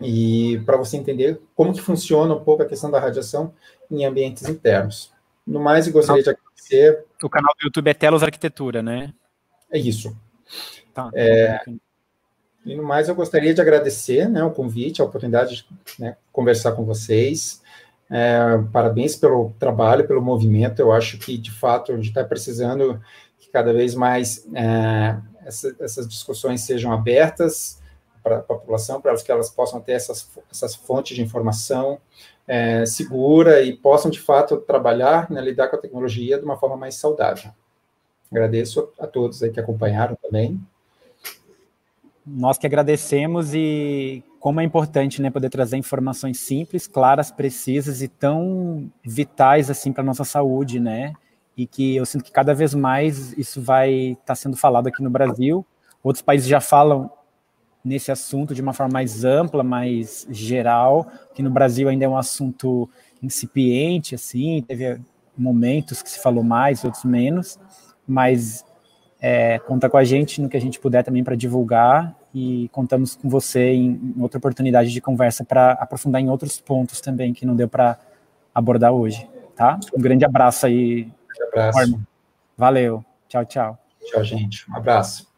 S2: e para você entender como que funciona um pouco a questão da radiação em ambientes internos. No mais, eu gostaria de agradecer.
S1: O canal do YouTube é Telos Arquitetura, né?
S2: É isso. Tá. É, e no mais, eu gostaria de agradecer né, o convite, a oportunidade de né, conversar com vocês. É, parabéns pelo trabalho, pelo movimento. Eu acho que, de fato, a gente está precisando que cada vez mais é, essa, essas discussões sejam abertas para a população, para que elas possam ter essas, essas fontes de informação é, segura e possam, de fato, trabalhar, né, lidar com a tecnologia de uma forma mais saudável. Agradeço a todos aí que acompanharam também.
S1: Nós que agradecemos e como é importante né, poder trazer informações simples, claras, precisas e tão vitais assim para nossa saúde, né? E que eu sinto que cada vez mais isso vai estar tá sendo falado aqui no Brasil. Outros países já falam nesse assunto de uma forma mais ampla, mais geral, que no Brasil ainda é um assunto incipiente, assim, teve momentos que se falou mais, outros menos, mas é, conta com a gente no que a gente puder também para divulgar e contamos com você em, em outra oportunidade de conversa para aprofundar em outros pontos também que não deu para abordar hoje, tá? Um grande abraço aí.
S2: Um abraço.
S1: Valeu. Tchau, tchau.
S2: Tchau, gente. Um abraço.